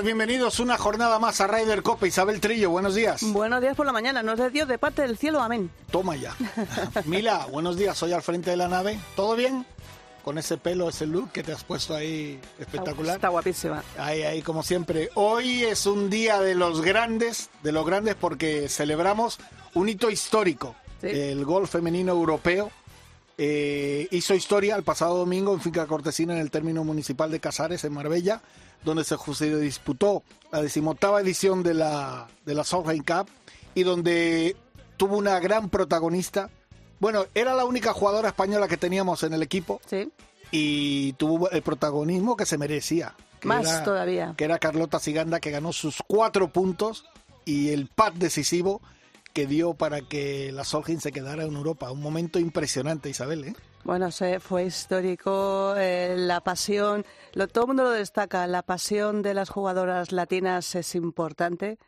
Días, bienvenidos una jornada más a Ryder Copa. Isabel Trillo, buenos días. Buenos días por la mañana, nos de Dios de parte del cielo, amén. Toma ya. Mila, buenos días, soy al frente de la nave. ¿Todo bien? Con ese pelo, ese look que te has puesto ahí espectacular. Está guapísima. Ahí, ahí, como siempre. Hoy es un día de los grandes, de los grandes porque celebramos un hito histórico. Sí. El golf femenino europeo eh, hizo historia el pasado domingo en Finca Cortesina en el término municipal de Casares, en Marbella, donde se, se disputó la decimoctava edición de la, de la Solheim Cup y donde tuvo una gran protagonista. Bueno, era la única jugadora española que teníamos en el equipo Sí, y tuvo el protagonismo que se merecía. que más era- todavía. Que era Carlota Siganda, que ganó sus cuatro puntos y el pad decisivo que dio para que la Solheim se quedara en Europa. Un momento impresionante, Isabel, ¿eh? Bueno, fue histórico, eh, la pasión, lo, todo el mundo lo destaca, la pasión de las jugadoras latinas es importante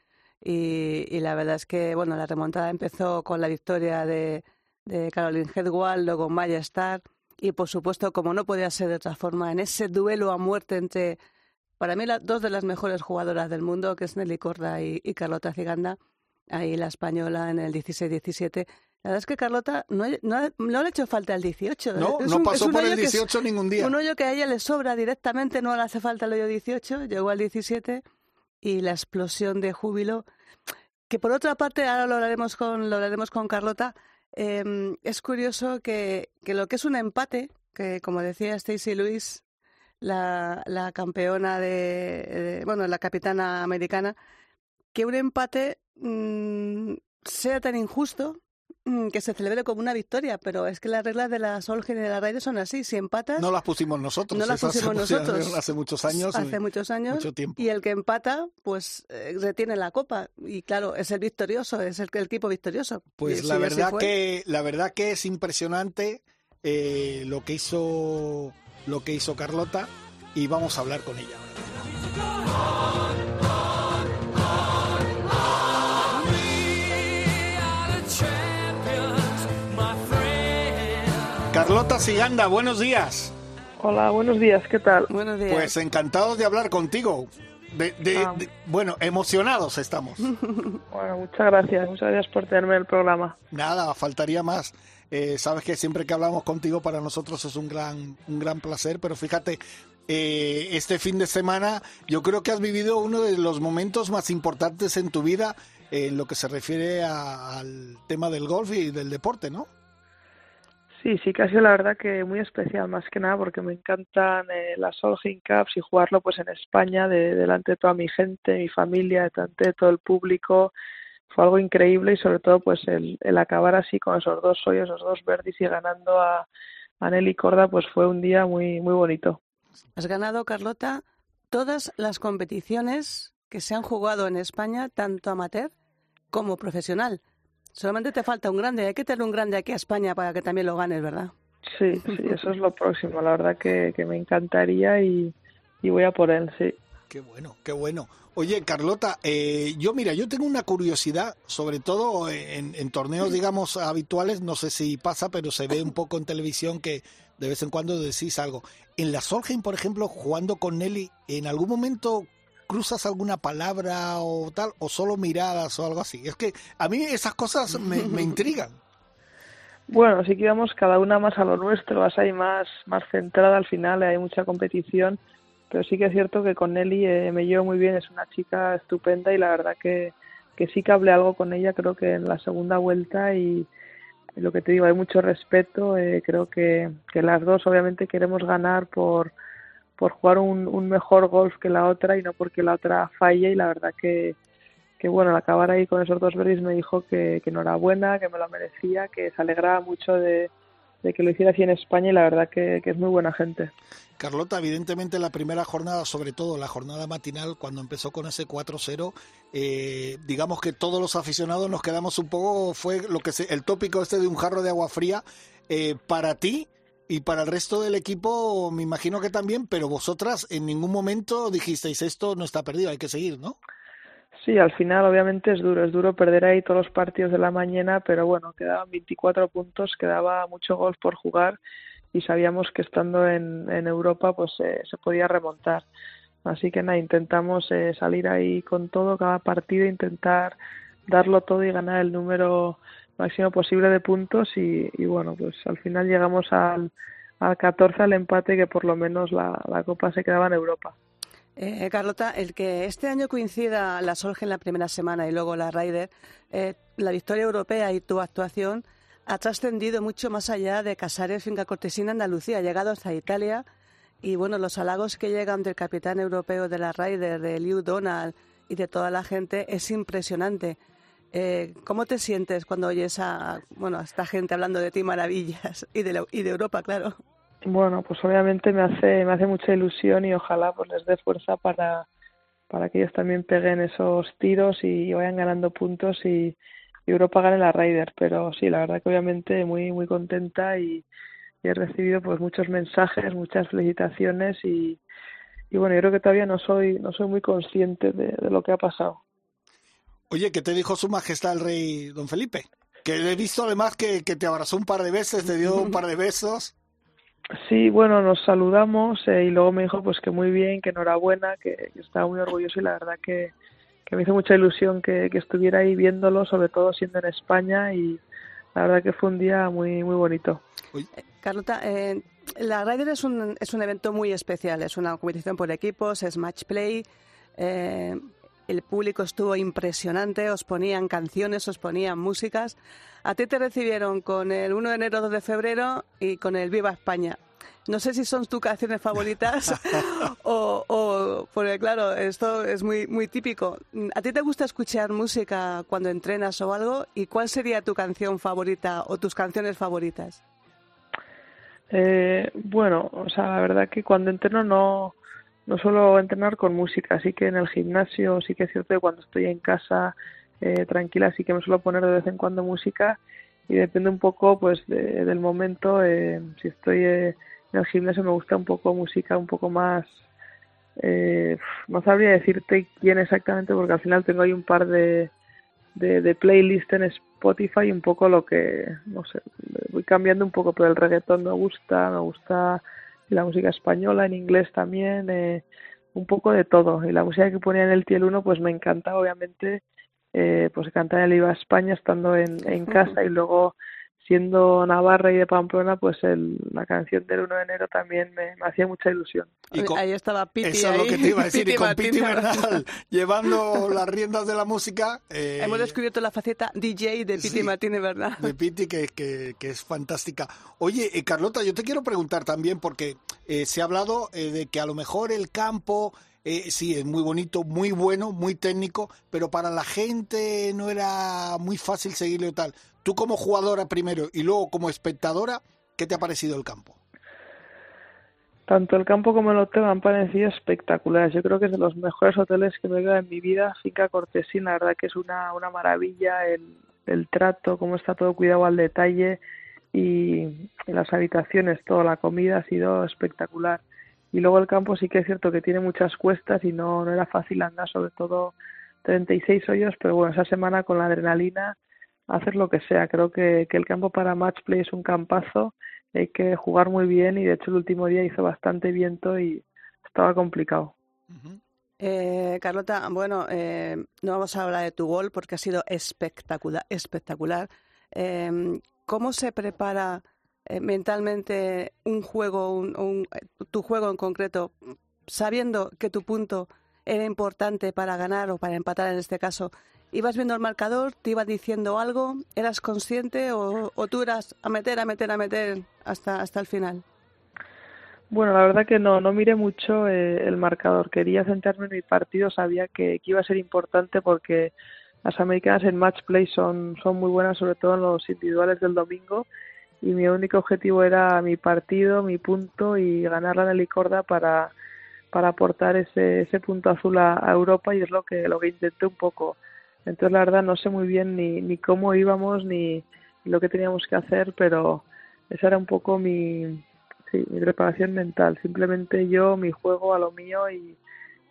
y, y la verdad es que, bueno, la remontada empezó con la victoria de, de Caroline Hedwall, luego Maya Starr y, por supuesto, como no podía ser de otra forma, en ese duelo a muerte entre, para mí, las dos de las mejores jugadoras del mundo, que es Nelly Corda y, y Carlota Ciganda, ahí la española en el 16-17. La verdad es que Carlota no, no, le ha hecho falta el 18. No, Es no un- pasó por el hoyo que es- 18 ningún día. un hoyo que a ella le sobra directamente, no le hace falta el hoyo 18, llegó al 17 y la explosión de júbilo, que por otra parte, ahora lo hablaremos con, lo hablaremos con Carlota, eh, es curioso que, que lo que es un empate, que como decía Stacey Lewis, la, la campeona de, de- bueno, la capitana americana, que un empate mm, sea tan injusto que se celebre como una victoria, pero es que las reglas de la Solheim y de la Ryder son así, si empatas... No las pusimos nosotros. No las pusimos nosotros. Hace muchos años. Hace muchos años. mucho tiempo. Y el que empata, pues eh, retiene la copa. Y claro, es el victorioso, es el, el equipo victorioso. Pues Y la verdad que la verdad que es impresionante eh, lo que hizo lo que hizo Carlota y vamos a hablar con ella. ahora. Carlota Siganda, buenos días. Hola, buenos días, ¿qué tal? Buenos días. Pues encantados de hablar contigo. De, de- Ah. de- bueno, emocionados estamos. Bueno, muchas gracias, muchas gracias por tenerme en el programa. Nada, faltaría más. Eh, sabes que siempre que hablamos contigo para nosotros es un gran, un gran placer, pero fíjate, eh, este fin de semana yo creo que has vivido uno de los momentos más importantes en tu vida en lo que se refiere a- al tema del golf y del deporte, ¿no? Sí, sí que ha sido la verdad que muy especial, más que nada porque me encantan eh, las Solheim Cups y jugarlo pues en España, de, delante de toda mi gente, mi familia, delante de todo el público. Fue algo increíble y sobre todo pues el, el acabar así con esos dos hoyos, esos dos verdis y ganando a, a Nelly Corda pues fue un día muy, muy bonito. Has ganado, Carlota, todas las competiciones que se han jugado en España, tanto amateur como profesional. Solamente te falta un grande. Hay que tener un grande aquí a España para que también lo ganes, ¿verdad? Sí, sí, eso es lo próximo. La verdad que, que me encantaría y, y voy a por él, sí. Qué bueno, qué bueno. Oye, Carlota, eh, yo mira, yo tengo una curiosidad, sobre todo en, en torneos, digamos, habituales, no sé si pasa, pero se ve un poco en televisión que de vez en cuando decís algo. En la Solheim, por ejemplo, jugando con Nelly, ¿en algún momento cruzas alguna palabra o tal, o solo miradas o algo así? Es que a mí esas cosas me, me intrigan. Bueno, sí que íbamos cada una más a lo nuestro, vas ahí más, más centrada al final, hay mucha competición, pero sí que es cierto que con Nelly eh, me llevo muy bien, es una chica estupenda y la verdad que, que sí que hablé algo con ella, creo que en la segunda vuelta y lo que te digo, hay mucho respeto, eh, creo que, que las dos obviamente queremos ganar por, por jugar un, un mejor golf que la otra y no porque la otra falle y la verdad que, que bueno, al acabar ahí con esos dos verdes me dijo que, que enhorabuena, que me lo merecía, que se alegraba mucho de, de que lo hiciera así en España y la verdad que, es muy buena gente. Carlota, evidentemente la primera jornada, sobre todo la jornada matinal, cuando empezó con ese 4-0, eh, digamos que todos los aficionados nos quedamos un poco, fue lo que se, el tópico este de un jarro de agua fría. Eh, para ti y para el resto del equipo, me imagino que también, pero vosotras en ningún momento dijisteis esto no está perdido, hay que seguir, ¿no? Sí, al final obviamente es duro, es duro perder ahí todos los partidos de la mañana, pero bueno, quedaban 24 puntos, quedaba mucho golf por jugar y sabíamos que estando en, en Europa pues eh, se podía remontar. Así que nada, intentamos eh, salir ahí con todo, cada partido, intentar darlo todo y ganar el número máximo posible de puntos y, y bueno, pues al final llegamos al, al 14 al empate que por lo menos la, la Copa se quedaba en Europa. Eh, Carlota, el que este año coincida la en la primera semana y luego la Ryder, eh, la victoria europea y tu actuación ha trascendido mucho más allá de Casares Finca Cortesina Andalucía, ha llegado hasta Italia y bueno, los halagos que llegan del capitán europeo de la Ryder, de Liu Donald y de toda la gente es impresionante. Eh, ¿Cómo te sientes cuando oyes a, bueno, a esta gente hablando de ti maravillas y de, y de Europa, claro? Bueno, pues obviamente me hace, me hace mucha ilusión y ojalá pues les dé fuerza para, para que ellos también peguen esos tiros y vayan ganando puntos y, Europa gane la Ryder. Pero sí, la verdad que obviamente muy, muy contenta y, he recibido pues muchos mensajes, muchas felicitaciones y, y bueno, yo creo que todavía no soy, no soy muy consciente de, lo que ha pasado. Oye, ¿qué te dijo su majestad el rey don Felipe? Que he visto además que, que te abrazó un par de veces, te dio un par de besos. Sí, bueno, nos saludamos eh, y luego me dijo pues que muy bien, que enhorabuena, que, estaba muy orgulloso y la verdad que, que me hizo mucha ilusión que, que, estuviera ahí viéndolo, sobre todo siendo en España y la verdad que fue un día muy muy bonito. Eh, Carlota, eh, la Ryder es un, es un evento muy especial, es una competición por equipos, es match play. Eh, el público estuvo impresionante, os ponían canciones, os ponían músicas. A ti te recibieron con el 1 de enero, 2 de febrero y con el Viva España. No sé si son tus canciones favoritas o, o, porque claro, esto es muy, muy típico. ¿A ti te gusta escuchar música cuando entrenas o algo? ¿Y cuál sería tu canción favorita o tus canciones favoritas? Eh, bueno, o sea, la verdad que cuando entreno no, no suelo entrenar con música, así que en el gimnasio sí que es cierto que cuando estoy en casa eh, tranquila sí que me suelo poner de vez en cuando música y depende un poco pues del momento, eh, si estoy eh, en el gimnasio me gusta un poco música un poco más, eh, no sabría decirte quién exactamente porque al final tengo ahí un par de, de, de playlists en Spotify un poco lo que, no sé, voy cambiando un poco, pero el reggaetón me gusta, me gusta la música española, en inglés también, eh, un poco de todo. Y la música que ponía en el Tiel 1 pues me encanta, obviamente, eh, pues cantar el IVA España estando en, en casa y luego siendo Navarra y de Pamplona, pues el, la canción del 1 de enero también me, hacía mucha ilusión. ahí estaba Piti. Eso es lo que te iba a decir, y con Piti Bernal llevando las riendas de la música. Eh, Hemos descubierto la faceta DJ de Piti sí, Martínez Bernal. De Piti, que, que, que, es fantástica. Oye, eh, Carlota, yo te quiero preguntar también, porque eh, se ha hablado eh, de que a lo mejor el campo. Eh, sí, es muy bonito, muy bueno, muy técnico, pero para la gente no era muy fácil seguirlo y tal. Tú como jugadora primero y luego como espectadora, ¿qué te ha parecido el campo? Tanto el campo como el hotel han parecido espectaculares. Yo creo que es de los mejores hoteles que me he en mi vida. Finca Cortesín, la verdad que es una, una maravilla el, el trato, cómo está todo cuidado al detalle y las habitaciones, toda la comida ha sido espectacular. Y luego el campo sí que es cierto que tiene muchas cuestas y no, no era fácil andar, sobre todo 36 hoyos, pero bueno, esa semana con la adrenalina hacer lo que sea. Creo que, que el campo para match play es un campazo, hay que jugar muy bien y de hecho el último día hizo bastante viento y estaba complicado. eh, Carlota, bueno, eh, no vamos a hablar de tu gol porque ha sido espectacular. espectacular. Eh, ¿Cómo se prepara eh, mentalmente un juego, un, un, tu juego en concreto, sabiendo que tu punto era importante para ganar o para empatar en este caso? Ibas viendo el marcador, te iba diciendo algo, eras consciente o, o tú eras a meter, a meter, a meter hasta, hasta el final? Bueno, la verdad que no, no miré mucho eh, el marcador. Quería centrarme en mi partido, sabía que, iba a ser importante porque las americanas en match play son, son muy buenas, sobre todo en los individuales del domingo. y mi único objetivo era mi partido, mi punto y ganar la Nelicorda para, para aportar ese, ese punto azul a, Europa y es lo que, lo que intenté un poco. Entonces la verdad no sé muy bien ni, ni cómo íbamos ni lo que teníamos que hacer, pero esa era un poco mi, sí, mi preparación mental. Simplemente yo, mi juego a lo mío y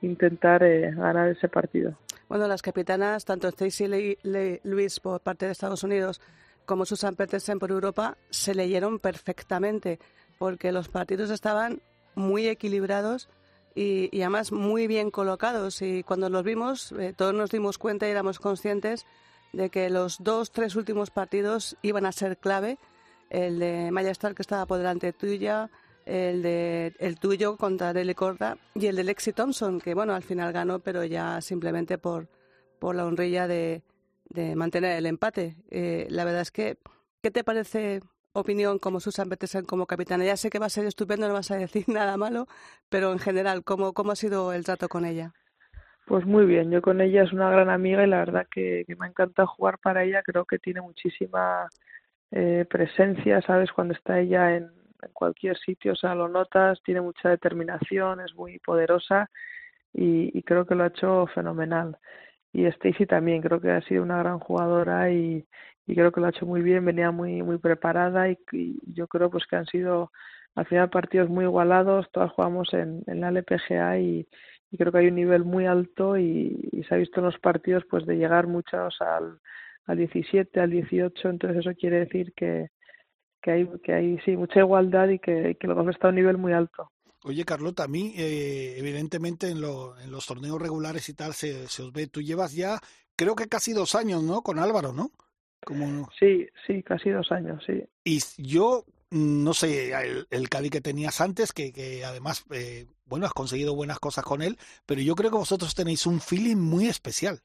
intentar eh, ganar ese partido. Bueno, las capitanas, tanto Stacey Luis por parte de Estados Unidos como Susan Petersen por Europa, se leyeron perfectamente porque los partidos estaban muy equilibrados y, además muy bien colocados. Y cuando los vimos, eh, todos nos dimos cuenta y éramos conscientes de que los dos, tres últimos partidos iban a ser clave. El de Maya Star, que estaba por delante tuya, el de el tuyo contra Dele Corda y el de Lexi Thompson, que bueno, al final ganó, pero ya simplemente por, por la honrilla de, de mantener el empate. Eh, la verdad es que, ¿qué te parece opinión como Susan Petersen como capitana? Ya sé que va a ser estupendo, no vas a decir nada malo, pero en general, ¿cómo, cómo ha sido el trato con ella? Pues muy bien, yo con ella es una gran amiga y la verdad que, me encanta jugar para ella, creo que tiene muchísima eh, presencia, ¿sabes? Cuando está ella en, en cualquier sitio, o sea, lo notas, tiene mucha determinación, es muy poderosa y, creo que lo ha hecho fenomenal. Y Stacy también, creo que ha sido una gran jugadora y, creo que lo ha hecho muy bien, venía muy muy preparada y, yo creo pues que han sido al final partidos muy igualados, todas jugamos en, la LPGA y, creo que hay un nivel muy alto y, se ha visto en los partidos pues de llegar muchos al, al 17, al 18, entonces eso quiere decir que, que hay, que hay sí, mucha igualdad y que, que los está a un nivel muy alto. Oye, Carlota, a mí, eh, evidentemente, en, lo, en los torneos regulares y tal, se, se os ve. Tú llevas ya, creo que casi dos años, ¿no? Con Álvaro, ¿no? Como... Sí, sí, casi dos años, sí. Y yo, mm, no sé, el, el Cádiz que tenías antes, que, que además, eh, bueno, has conseguido buenas cosas con él, pero yo creo que vosotros tenéis un feeling muy especial.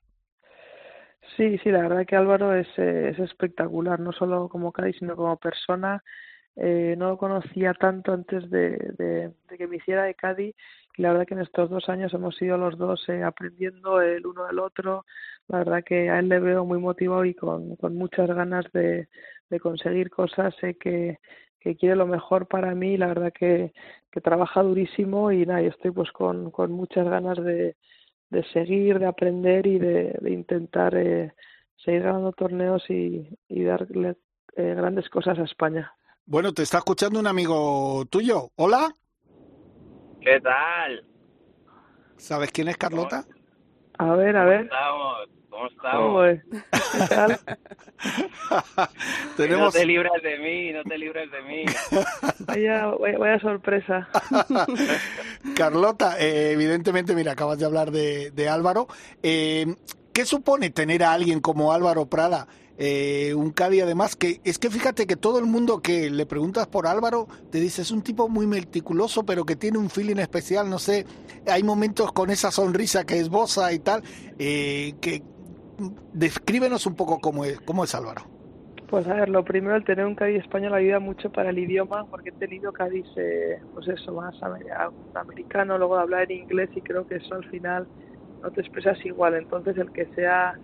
Sí, sí, la verdad que Álvaro es, eh, es espectacular, no solo como Cádiz, sino como persona. Eh, no lo conocía tanto antes de, de, que me hiciera de Cádiz y la verdad que en estos dos años hemos ido los dos eh, aprendiendo el uno del otro. La verdad que a él le veo muy motivado y con, con muchas ganas de, de conseguir cosas. Sé que, que quiere lo mejor para mí. La verdad que, que trabaja durísimo y nada, yo estoy pues con, con muchas ganas de, de seguir, de aprender y de, intentar eh, seguir ganando torneos y, y darle eh, grandes cosas a España. Bueno, te está escuchando un amigo tuyo. Hola. ¿Qué tal? ¿Sabes quién es Carlota? A ver, a ver. ¿Cómo estamos? ¿Qué tal? Tenemos... No te libres de mí, no te libres de mí. vaya, vaya, sorpresa. Carlota, eh, evidentemente, mira, acabas de hablar de, de Álvaro. Eh, ¿Qué supone tener a alguien como Álvaro Prada? Eh, un Cádiz además que es que fíjate que todo el mundo que le preguntas por Álvaro te dice es un tipo muy meticuloso pero que tiene un feeling especial no sé hay momentos con esa sonrisa que esboza y tal eh, que descríbenos un poco cómo es, cómo es Álvaro. Pues a ver, lo primero, el tener un Cádiz español ayuda mucho para el idioma, porque he tenido Cádiz, eh, pues eso, más americano, luego de hablar en inglés y creo que eso al final no te expresas igual. Entonces, el que sea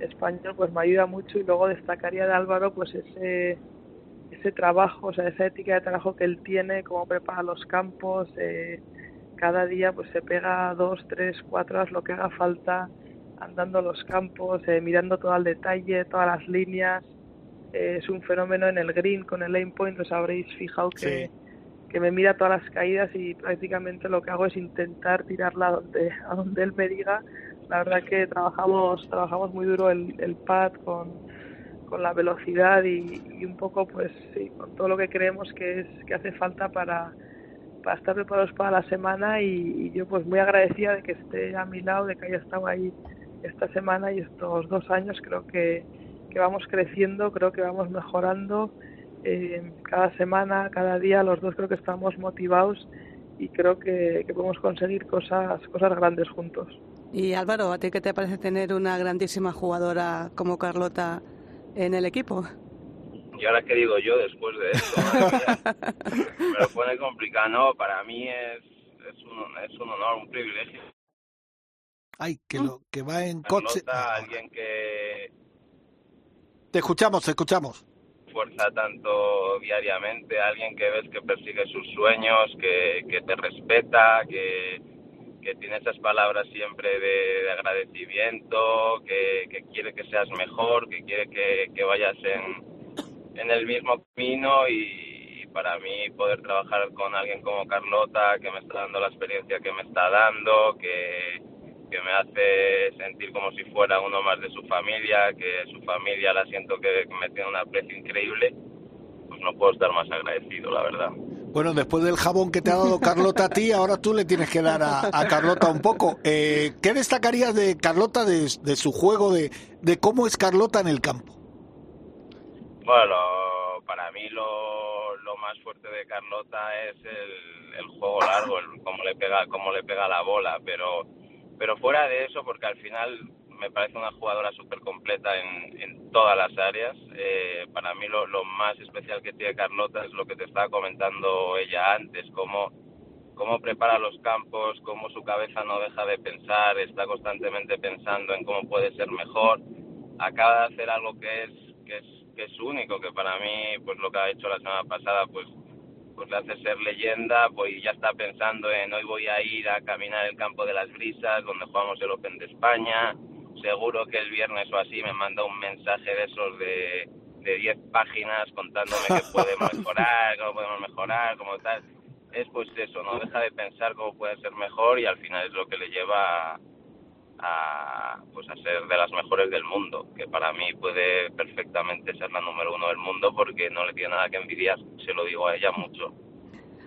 español, pues me ayuda mucho y luego destacaría de Álvaro, pues ese ese trabajo, o sea, esa ética de trabajo que él tiene, cómo prepara los campos, eh, cada día pues se pega dos, tres, cuatro horas lo que haga falta andando los campos, eh, mirando todo el detalle, todas las líneas. Eh, es un fenómeno en el green con el lane point, os habréis fijado que, que me mira todas las caídas y prácticamente lo que hago es intentar tirarla a donde, a donde él me diga. La verdad que trabajamos, trabajamos muy duro el, el pad con, con la velocidad y, un poco pues sí, con todo lo que creemos que es que hace falta para, para estar preparados para la semana y, yo pues muy agradecida de que esté a mi lado, de que haya estado ahí esta semana y estos dos años creo que, que vamos creciendo, creo que vamos mejorando. Eh, cada semana, cada día, los dos creo que estamos motivados y creo que, que, podemos conseguir cosas, cosas grandes juntos. Y Álvaro, ¿a ti qué te parece tener una grandísima jugadora como Carlota en el equipo? Y ahora qué digo yo después de esto, me lo pone complicado. No, para mí es, es, un, es un honor, un privilegio Ay, que, lo, que va en coche. alguien que... Te escuchamos, te escuchamos. esfuerza tanto diariamente, alguien que ves que persigue sus sueños, que, que te respeta, que, que tiene esas palabras siempre de, agradecimiento, que, quiere que seas mejor, que quiere que, vayas en, el mismo camino y, y para mí poder trabajar con alguien como Carlota, que me está dando la experiencia que me está dando, que que me hace sentir como si fuera uno más de su familia, que su familia la siento que me tiene un aprecio increíble, pues no puedo estar más agradecido, la verdad. Bueno, después del jabón que te ha dado Carlota a ti, ahora tú le tienes que dar a, Carlota un poco. Eh, ¿Qué destacarías de Carlota, de, su juego, de, cómo es Carlota en el campo? Bueno, para mí lo, lo más fuerte de Carlota es el, el juego largo, el, cómo le pega cómo le pega la bola, pero pero fuera de eso, porque al final me parece una jugadora súper completa en, todas las áreas. Eh, para mí lo, lo, más especial que tiene Carlota es lo que te estaba comentando ella antes, cómo, cómo prepara los campos, cómo su cabeza no deja de pensar, está constantemente pensando en cómo puede ser mejor. Acaba de hacer algo que es, que es, que es único, que para mí, pues lo que ha hecho la semana pasada, pues pues le hace ser leyenda, pues ya está pensando en hoy voy a ir a caminar el campo de las brisas, donde jugamos el Open de España, seguro que el viernes o así me manda un mensaje de esos de, de 10 páginas contándome qué podemos mejorar, cómo podemos mejorar, cómo tal. Es pues eso, no deja de pensar cómo puede ser mejor y al final es lo que le lleva a, pues a ser de las mejores del mundo, que para mí puede perfectamente ser la número uno del mundo porque no le tiene nada que envidiar, se lo digo a ella mucho.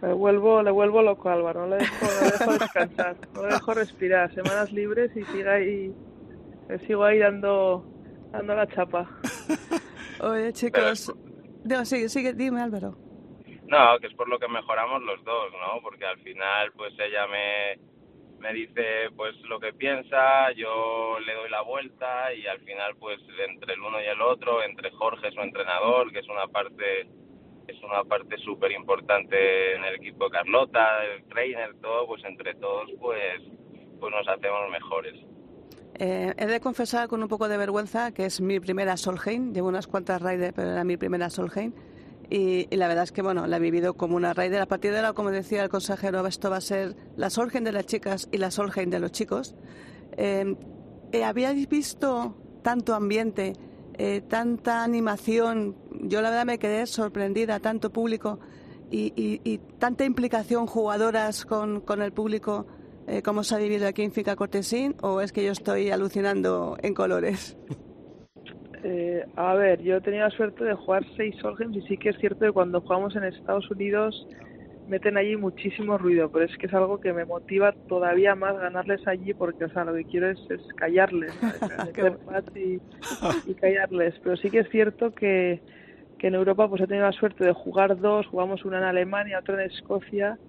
Le vuelvo, le vuelvo loco Álvaro, no le dejo, le dejo descansar, no le dejo respirar, semanas libres y siga ahí, sigo ahí dando, dando la chapa. Oye chicos, no, sigue, sigue, dime Álvaro. No, que es por lo que mejoramos los dos, ¿no? Porque al final, pues ella me, me dice pues lo que piensa, yo le doy la vuelta y al final pues entre el uno y el otro, entre Jorge su entrenador, que es una parte es una parte súper importante en el equipo de Carlota, el trainer, todo, pues entre todos pues pues nos hacemos mejores. Eh, he de confesar con un poco de vergüenza que es mi primera Solheim, llevo unas cuantas raids, pero era mi primera Solheim y, la verdad es que bueno, la he vivido como una raíz de la partida de la, como decía el consejero, esto va a ser la Solgen de las chicas y la Solgen de los chicos. Eh, eh, ¿Habíais visto tanto ambiente, eh, tanta animación? Yo la verdad me quedé sorprendida, tanto público y, y, tanta implicación jugadoras con, con el público como se ha vivido aquí en Fica Cortesín o es que yo estoy alucinando en colores? Eh, a ver, yo he tenido la suerte de jugar seis Solheim y sí que es cierto que cuando jugamos en Estados Unidos meten allí muchísimo ruido, pero es que es algo que me motiva todavía más ganarles allí porque, o sea, lo que quiero es, callarles, y, y, callarles. Pero sí que es cierto que, que en Europa pues he tenido la suerte de jugar dos, jugamos una en Alemania, otra en Escocia,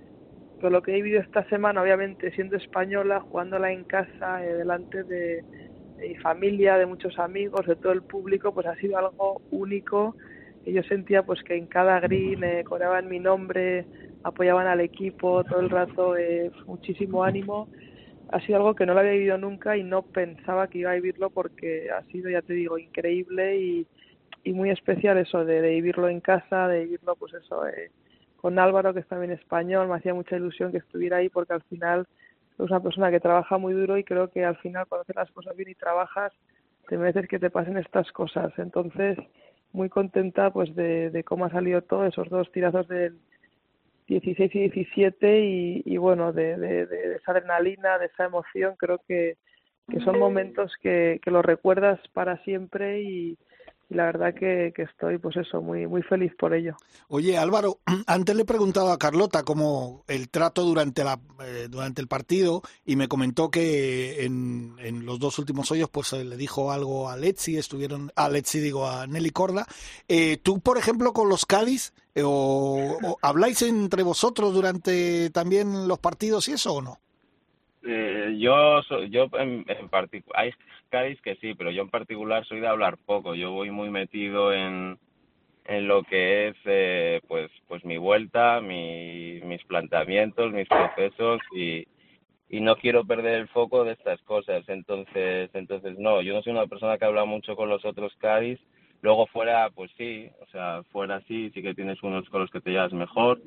pero lo que he vivido esta semana, obviamente siendo española, jugándola en casa, eh, delante de y familia, de muchos amigos, de todo el público, pues ha sido algo único. Y yo sentía pues que en cada green eh, coreaban mi nombre, apoyaban al equipo todo el rato, eh, muchísimo ánimo. Ha sido algo que no lo había vivido nunca y no pensaba que iba a vivirlo porque ha sido, ya te digo, increíble y, muy especial eso de, vivirlo en casa, de vivirlo pues eso eh, con Álvaro que es también español, me hacía mucha ilusión que estuviera ahí porque al final es una persona que trabaja muy duro y creo que al final cuando haces las cosas bien y trabajas, te mereces que te pasen estas cosas. Entonces, muy contenta pues de, cómo ha salido todo, esos dos tirazos del 16 y 17 y, bueno, de, de, esa adrenalina, de esa emoción, creo que, que son momentos que, que los recuerdas para siempre y, y la verdad que, estoy, pues eso, muy, muy feliz por ello. Oye, Álvaro, antes le he preguntado a Carlota cómo el trato durante, la, eh, durante el partido y me comentó que en, en los dos últimos hoyos pues le dijo algo a Letzi, estuvieron, a Letzi digo, a Nelly Corda. Eh, ¿Tú, por ejemplo, con los Cádiz, eh, o, habláis entre vosotros durante también los partidos y eso o no? yo, yo en, en particular, Cádiz que sí, pero yo en particular soy de hablar poco. Yo voy muy metido en, en lo que es eh, pues pues mi vuelta, mi, mis planteamientos, mis procesos y, y no quiero perder el foco de estas cosas. Entonces entonces no, yo no soy una persona que habla mucho con los otros Cádiz, Luego fuera, pues sí, o sea, fuera sí, sí que tienes unos con los que te llevas mejor.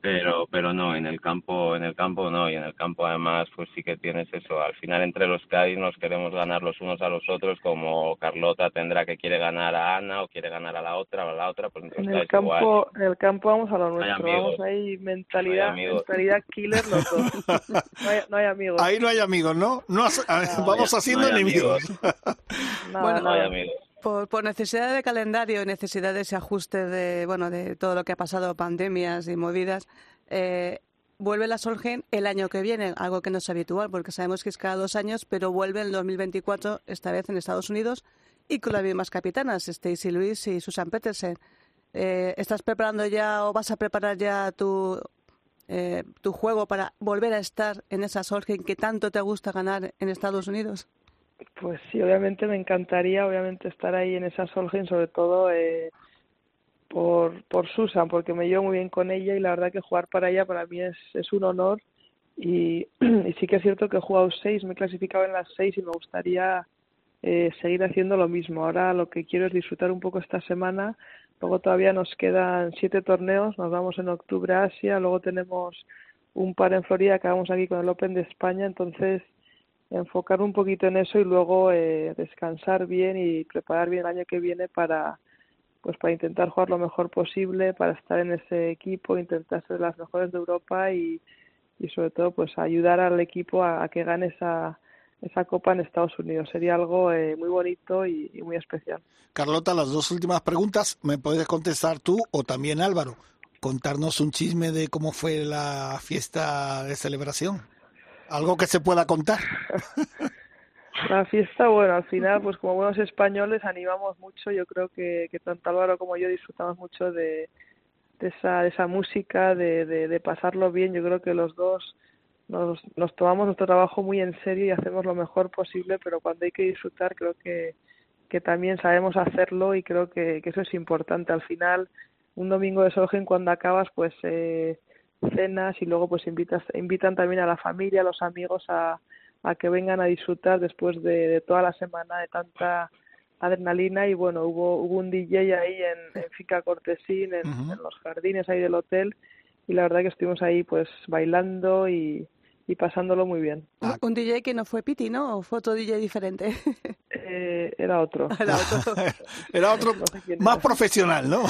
Pero pero no en el campo en el campo no y en el campo además pues sí que tienes eso al final entre los Cádiz nos queremos ganar los unos a los otros como Carlota tendrá que quiere ganar a Ana o quiere ganar a la otra o a la otra pues En el igual. campo, en el campo vamos a lo hay nuestro, amigos. vamos ahí mentalidad, No mentalidad killer los dos. No hay, no hay amigos. Ahí no hay amigos, ¿no? no has- vamos hay- haciendo no enemigos. Nada, Bueno, no hay amigos Por, por necesidad de calendario y necesidad de ese ajuste de, bueno, de todo lo que ha pasado, pandemias y movidas, eh, vuelve la Solgen el año que viene, algo que no es habitual porque sabemos que es cada dos años, pero vuelve en 2024, esta vez en Estados Unidos, y con las mismas capitanas, Stacy Lewis y Susan Petersen. Eh, ¿Estás preparando ya o vas a preparar ya tu, eh, tu juego para volver a estar en esa Solgen que tanto te gusta ganar en Estados Unidos? Pues sí, obviamente me encantaría, obviamente estar ahí en esa Solheim, sobre todo eh, por, por Susan, porque me llevo muy bien con ella y la verdad que jugar para ella para mí es, es un honor y, sí que es cierto que he jugado seis, me he clasificado en las seis y me gustaría eh, seguir haciendo lo mismo. Ahora lo que quiero es disfrutar un poco esta semana, luego todavía nos quedan siete torneos, nos vamos en octubre a Asia, luego tenemos un par en Florida, acabamos aquí con el Open de España, entonces enfocar un poquito en eso y luego eh, descansar bien y preparar bien el año que viene para pues para intentar jugar lo mejor posible, para estar en ese equipo, intentar ser las mejores de Europa y, y sobre todo pues ayudar al equipo a, que gane esa esa copa en Estados Unidos. Sería algo eh, muy bonito y, y muy especial. Carlota, las dos últimas preguntas me puedes contestar tú o también Álvaro. Contarnos un chisme de cómo fue la fiesta de celebración. Algo que se pueda contar. La fiesta, bueno, al final, pues como buenos españoles animamos mucho. Yo creo que, que tanto Álvaro como yo disfrutamos mucho de, esa, de esa música, de, de, de pasarlo bien. Yo creo que los dos nos, nos tomamos nuestro trabajo muy en serio y hacemos lo mejor posible, pero cuando hay que disfrutar creo que, que también sabemos hacerlo y creo que, que eso es importante. Al final, un domingo de Solgen cuando acabas, pues eh, cenas y luego pues invitas, invitan también a la familia, a los amigos a, a que vengan a disfrutar después de, de toda la semana de tanta adrenalina. Y bueno, hubo, hubo un DJ ahí en, en Finca Cortesín, en, en los jardines ahí del hotel. Y la verdad que estuvimos ahí pues bailando y, y pasándolo muy bien. Ah. Un DJ que no fue Piti, ¿no? ¿O fue otro DJ diferente? Eh, era otro. Era otro. Era otro No sé más era. profesional, ¿no?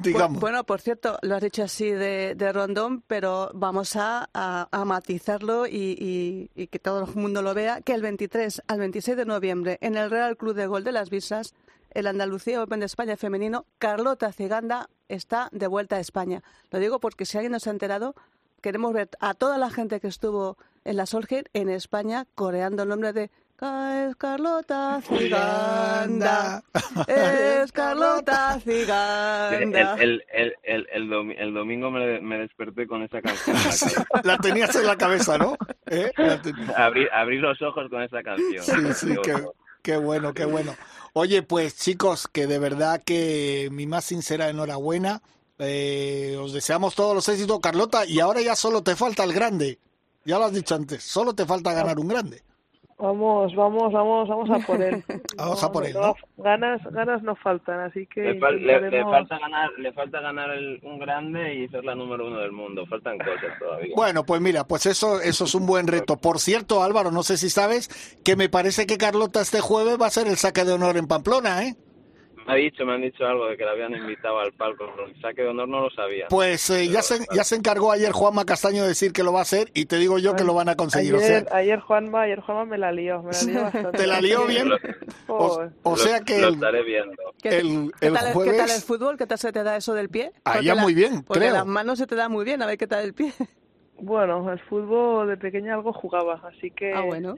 Digamos. Bueno, por cierto, lo has dicho así de, de rondón, pero vamos a, a- a matizarlo y, y- y que todo el mundo lo vea, que el 23 al 26 de noviembre en el Real Club de Gol de las Visas, el Andalucía Open de España femenino, Carlota Ciganda está de vuelta a España. Lo digo porque si alguien no se ha enterado, queremos ver a toda la gente que estuvo en la Solheim en España coreando el nombre de "Ca- es Carlota Ciganda, es Carlota el, Ciganda. el, el, el, el, domi- el domingo me, me desperté con esa canción la tenías en la cabeza, ¿no? ¿Eh? Abrí, abrí los ojos con esa canción Sí, sí, qué, qué bueno, qué bueno. Oye, pues chicos, que de verdad que mi más sincera enhorabuena. Eh, os deseamos todos los éxitos, Carlota, y ahora ya solo te falta el grande. Ya lo has dicho antes, solo te falta ganar un grande. Vamos, vamos, vamos, vamos a por él. Vamos a por él, ¿no? Ganas, ganas no faltan, así que Le, fal- le- le intentaremos- falta ganar, le falta ganar el- un grande y ser la número uno del mundo. Faltan cosas todavía. Bueno, pues mira, pues eso, eso es un buen reto. Por cierto, Álvaro, no sé si sabes que me parece que Carlota este jueves va a ser el saque de honor en Pamplona, ¿eh? Me ha dicho, me han dicho algo de que la habían invitado al palco. El saque de honor no lo sabía. Pues eh, ya, se, ya se encargó ayer Juanma Castaño de decir que lo va a hacer y te digo yo que lo van a conseguir. O sea, Ayer, ayer Juanma, ayer Juanma me la lió, me la lió bastante. ¿Te la lió bien? O, o Lo- sea que Lo el, estaré viendo. ¿Qué, el- qué el tal, ¿Qué tal el jueves... fútbol? ¿Qué tal se te da eso del pie? Ah, Porque ya la- muy bien, porque creo. las manos se te da muy bien, a ver qué tal el pie. Bueno, el fútbol de pequeña algo jugaba, así que Ah, bueno.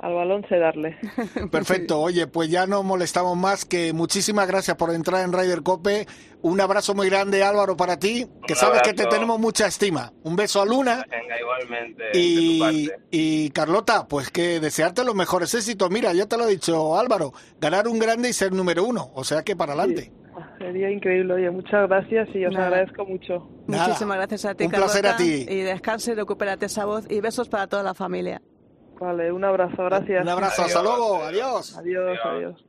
Al balón sé darle. Perfecto, oye, pues ya no molestamos más, que muchísimas gracias por entrar en Ryder Cope. Un abrazo muy grande, Álvaro, para ti, que Un sabes que te tenemos mucha estima. Un beso a Luna. Venga, igualmente. de tu Y, parte. y Carlota, pues que desearte los mejores éxitos. Mira, ya te lo ha dicho Álvaro, ganar un grande y ser número uno. O sea que para adelante. Sería increíble, oye, muchas gracias y os Nada. agradezco mucho. Nada. Muchísimas gracias a ti, Un placer a Carlota, ti. Y descanse, recupérate esa voz y besos para toda la familia. Vale, un abrazo, gracias. Un abrazo, hasta luego, adiós. Adiós, adiós. adiós.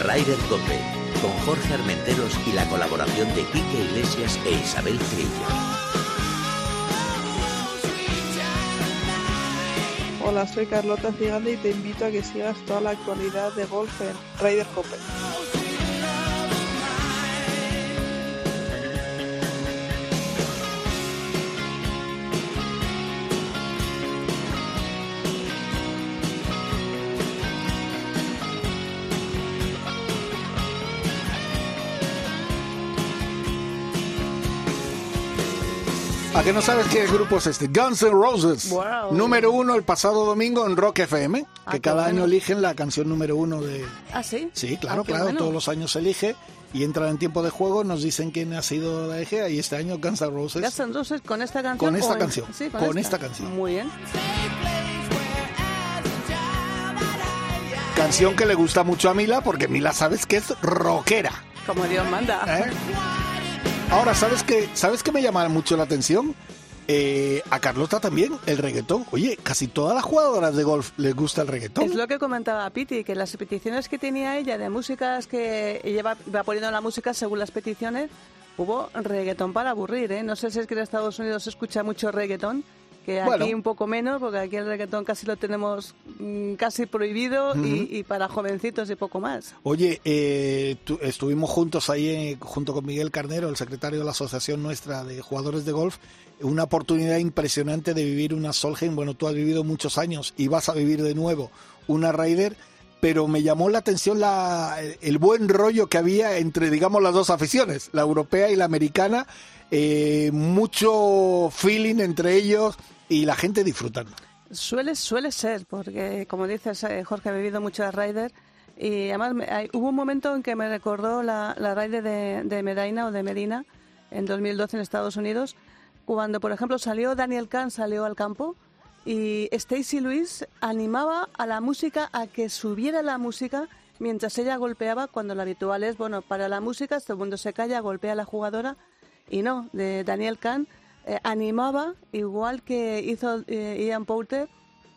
Rider Cope, con Jorge Armenteros y la colaboración de Quique Iglesias e Isabel Trillo. Hola, soy Carlota Ciganda y te invito a que sigas toda la actualidad de golf en Rider Cope. ¿A qué no sabes qué grupo es este? Guns N' Roses. Wow. Número uno el pasado domingo en Rock FM, Ah, que cada bueno. año eligen la canción número uno de... ¿Ah, sí? Sí, claro, Ah, claro, bueno. todos los años se elige y entran en tiempo de juego, nos dicen quién ha sido la eje y este año Guns N' Roses. Guns N' Roses con esta canción. Con esta en- canción, Sí, con esta canción. Muy bien. Canción que le gusta mucho a Mila porque Mila sabes que es rockera. Como Dios manda. ¿eh? Ahora, ¿sabes qué, ¿sabes qué me llama mucho la atención? Eh, a Carlota también, el reggaetón. Oye, casi todas las jugadoras de golf les gusta el reggaetón. Es lo que comentaba Piti, que las peticiones que tenía ella de músicas que ella va, va poniendo la música según las peticiones, hubo reggaetón para aburrir, ¿eh? No sé si es que en Estados Unidos se escucha mucho reggaetón, que aquí Bueno. un poco menos, porque aquí el reggaetón casi lo tenemos mm, casi prohibido y, y para jovencitos y poco más. Oye, eh, tu- estuvimos juntos ahí, eh, junto con Miguel Carnero, el secretario de la Asociación Nuestra de Jugadores de Golf, una oportunidad impresionante de vivir una Solheim. Bueno, tú has vivido muchos años y vas a vivir de nuevo una Ryder, pero me llamó la atención la, el buen rollo que había entre, digamos, las dos aficiones, la europea y la americana. eh, mucho feeling entre ellos y la gente disfrutando. Suele, suele ser, porque como dices, eh, Jorge, ha vivido mucho de Ryder y además hay- hubo un momento en que me recordó la, la Ryder de, de Medina o de Medina en 2012 en Estados Unidos, cuando, por ejemplo, salió Daniel Kahn, salió al campo y Stacy Lewis animaba a la música a que subiera la música mientras ella golpeaba, cuando lo habitual es, bueno, para la música, todo el mundo se calla, golpea a la jugadora y no, de Daniel Kahn eh, animaba, igual que hizo eh, Ian Poulter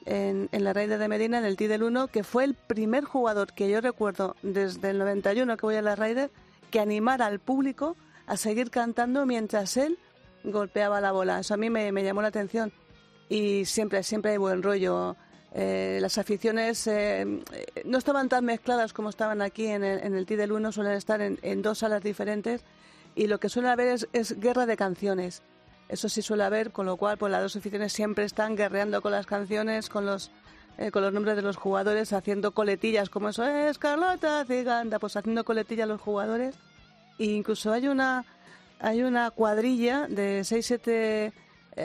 en, en la Raider de Medina, en el T del 1, que fue el primer jugador que yo recuerdo desde el 91 que voy a la Raider, que animara al público a seguir cantando mientras él golpeaba la bola. Eso a mí me, me llamó la atención. Y siempre, siempre hay buen rollo. Eh, las aficiones eh, no estaban tan mezcladas como estaban aquí en el, en el T del 1, suelen estar en, en dos salas diferentes y lo que suele haber es, es guerra de canciones. Eso sí suele haber, con lo cual pues las dos aficiones siempre están guerreando con las canciones, con los eh, con los nombres de los jugadores, haciendo coletillas, como eso es Carlota Ciganda, pues haciendo coletillas los jugadores. E incluso hay una hay una cuadrilla de 6 7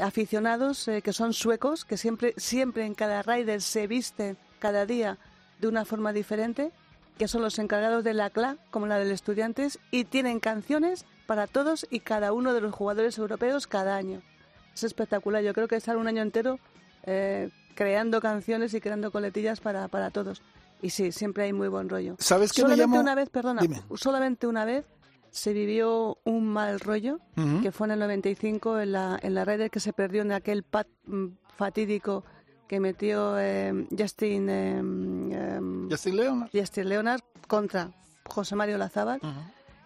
aficionados eh, que son suecos, que siempre siempre en cada rider se visten cada día de una forma diferente, que son los encargados de la CLA, como la del Estudiantes, y tienen canciones para todos y cada uno de los jugadores europeos cada año. Es espectacular. Yo creo que estar un año entero eh, creando canciones y creando coletillas para, para todos. Y sí, siempre hay muy buen rollo. ¿Sabes qué me solamente llamó? una vez, perdona, Dime. solamente una vez se vivió un mal rollo, Ujú. que fue en el 95 en la, en la Raider que se perdió en aquel pat mm, fatídico que metió eh, Justin, eh, Justin Leonard. Justin Leonard contra José Mario Lazábal, Ujú.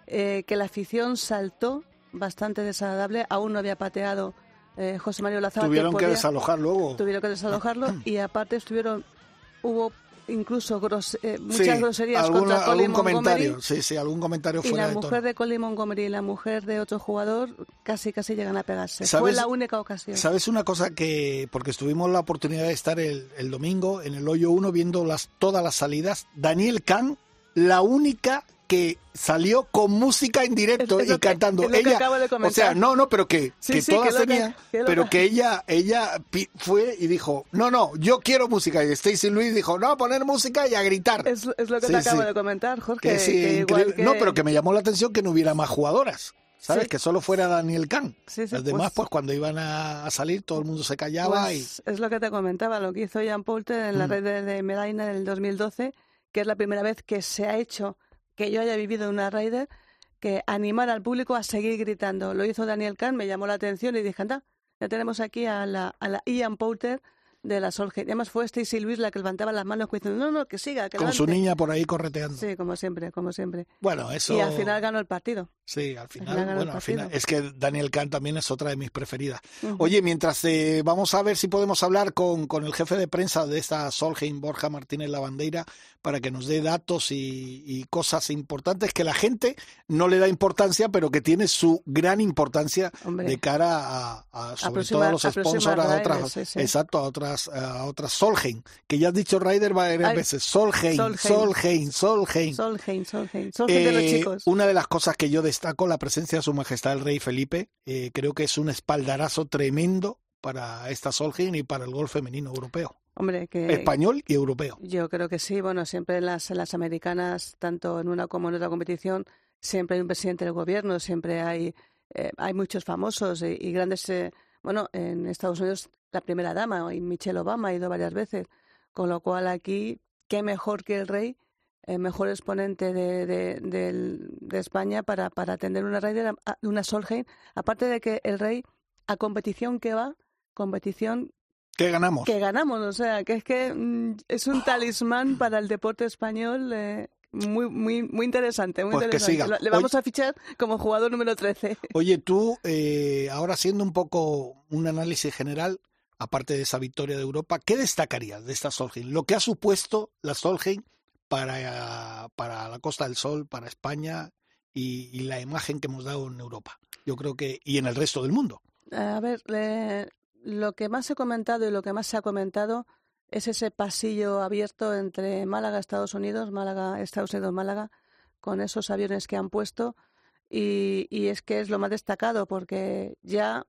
Eh, que la afición saltó bastante desagradable, aún no había pateado eh, José Mario Lazábal. Tuvieron que podía- desalojar luego. Tuvieron que desalojarlo y aparte estuvieron, hubo incluso gros- eh, muchas Sí, groserías alguna- contra Colin algún comentario, sí, sí, algún comentario Y la de mujer tono. de Colin Montgomery y la mujer de otro jugador casi casi llegan a pegarse. Fue ¿Sabes- la única ocasión. ¿Sabes una cosa que, porque estuvimos la oportunidad de estar el, el domingo en el hoyo 1 viendo las, todas las salidas, Daniel Kahn, la única que salió con música en directo Es- es y que- cantando. es lo que ella, acabo de o sea, no, no, pero que, Sí, que sí, todas que tenían, que pero que- ella, ella fue y dijo, no, no, yo quiero música. Y Stacy Luis dijo, no, a poner música y a gritar. Es, es lo que Sí, te acabo de comentar, Jorge. Igual No, pero que me llamó la atención que no hubiera más jugadoras. ¿Sabes? Sí. Que solo fuera Daniel Kahn. Sí, sí, Las demás, pues- pues, cuando iban a, salir, todo el mundo se callaba Pues es lo que te comentaba, lo que hizo Jan Poulter en la Mm. red de, de Medina en el 2012, que es la primera vez que se ha hecho que yo haya vivido una Raider, que animar al público a seguir gritando. Lo hizo Daniel Kahn, me llamó la atención y dije, anda, ya tenemos aquí a la, a la Ian Poulter de la Solheim. Además fue Stacy Luis la que levantaba las manos diciendo, no, no, que siga, que Con su niña por ahí correteando. Sí, como siempre, como siempre. Bueno, eso... Y al final ganó el partido. Sí, al final, bueno, al final. Es que Daniel Kahn también es otra de mis preferidas. Oye, mientras eh, vamos a ver si podemos hablar con, con el jefe de prensa de esta Solheim, Borja Martínez Lavandeira, para que nos dé datos y, cosas importantes que la gente no le da importancia, pero que tiene su gran importancia de cara a, sobre todo a los sponsors, a, otras, exacto, a otras, a otras Solheim, que ya has dicho Ryder varias veces, Solheim, Solheim, Solheim. Solheim, Solheim, Solheim de los eh, chicos. Una de las cosas que yo destaco, la presencia de su majestad el rey Felipe, eh, creo que es un espaldarazo tremendo para esta Solheim y para el golf femenino europeo. Hombre, que español y europeo. Yo creo que sí. Bueno, siempre en las, las americanas, tanto en una como en otra competición, siempre hay un presidente del gobierno, siempre hay, eh, hay muchos famosos y, grandes. Eh, bueno, en Estados Unidos la primera dama, y Michelle Obama ha ido varias veces. Con lo cual aquí, qué mejor que el rey, el mejor exponente de, de, de, España para, para atender una, una Solheim. Aparte de que el rey, a competición que va, competición que ganamos. Que ganamos, o sea, que es que mm, es un talismán para el deporte español eh, muy, muy, muy interesante. Muy pues interesante. Le vamos a fichar como jugador número 13. Oye, tú, eh, ahora haciendo un poco un análisis general, aparte de esa victoria de Europa, ¿qué destacarías de esta Solheim? Lo que ha supuesto la Solheim para, para la Costa del Sol, para España y, y la imagen que hemos dado en Europa. Yo creo que, y en el resto del mundo. A ver, lo que más he comentado y lo que más se ha comentado es ese pasillo abierto entre Málaga, Estados Unidos, Málaga, Estados Unidos, Málaga, con esos aviones que han puesto. Y, es que es lo más destacado porque ya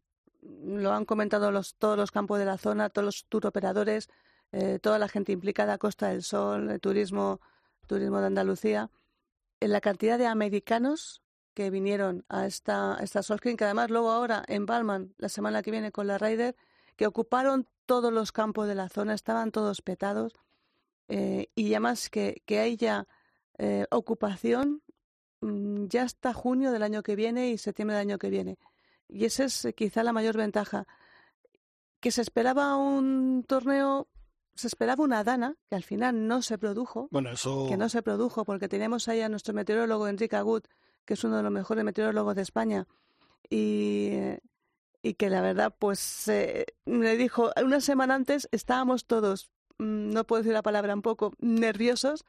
lo han comentado los, todos los campos de la zona, todos los tour operadores, eh, toda la gente implicada, Costa del Sol, el turismo, turismo de Andalucía, en la cantidad de americanos que vinieron a esta, esta que además luego ahora en Balman, la semana que viene con la Ryder, que ocuparon todos los campos de la zona, estaban todos petados, eh, y además que, que hay ya eh, ocupación mm, ya hasta junio del año que viene y septiembre del año que viene. Y esa es eh, quizá la mayor ventaja. Que se esperaba un torneo, se esperaba una dana, que al final no se produjo. Bueno, eso... Que no se produjo, porque teníamos ahí a nuestro meteorólogo Enrique Agut, que es uno de los mejores meteorólogos de España, y, y que la verdad, pues eh, me dijo, una semana antes estábamos todos, mm, no puedo decir la palabra un poco, nerviosos,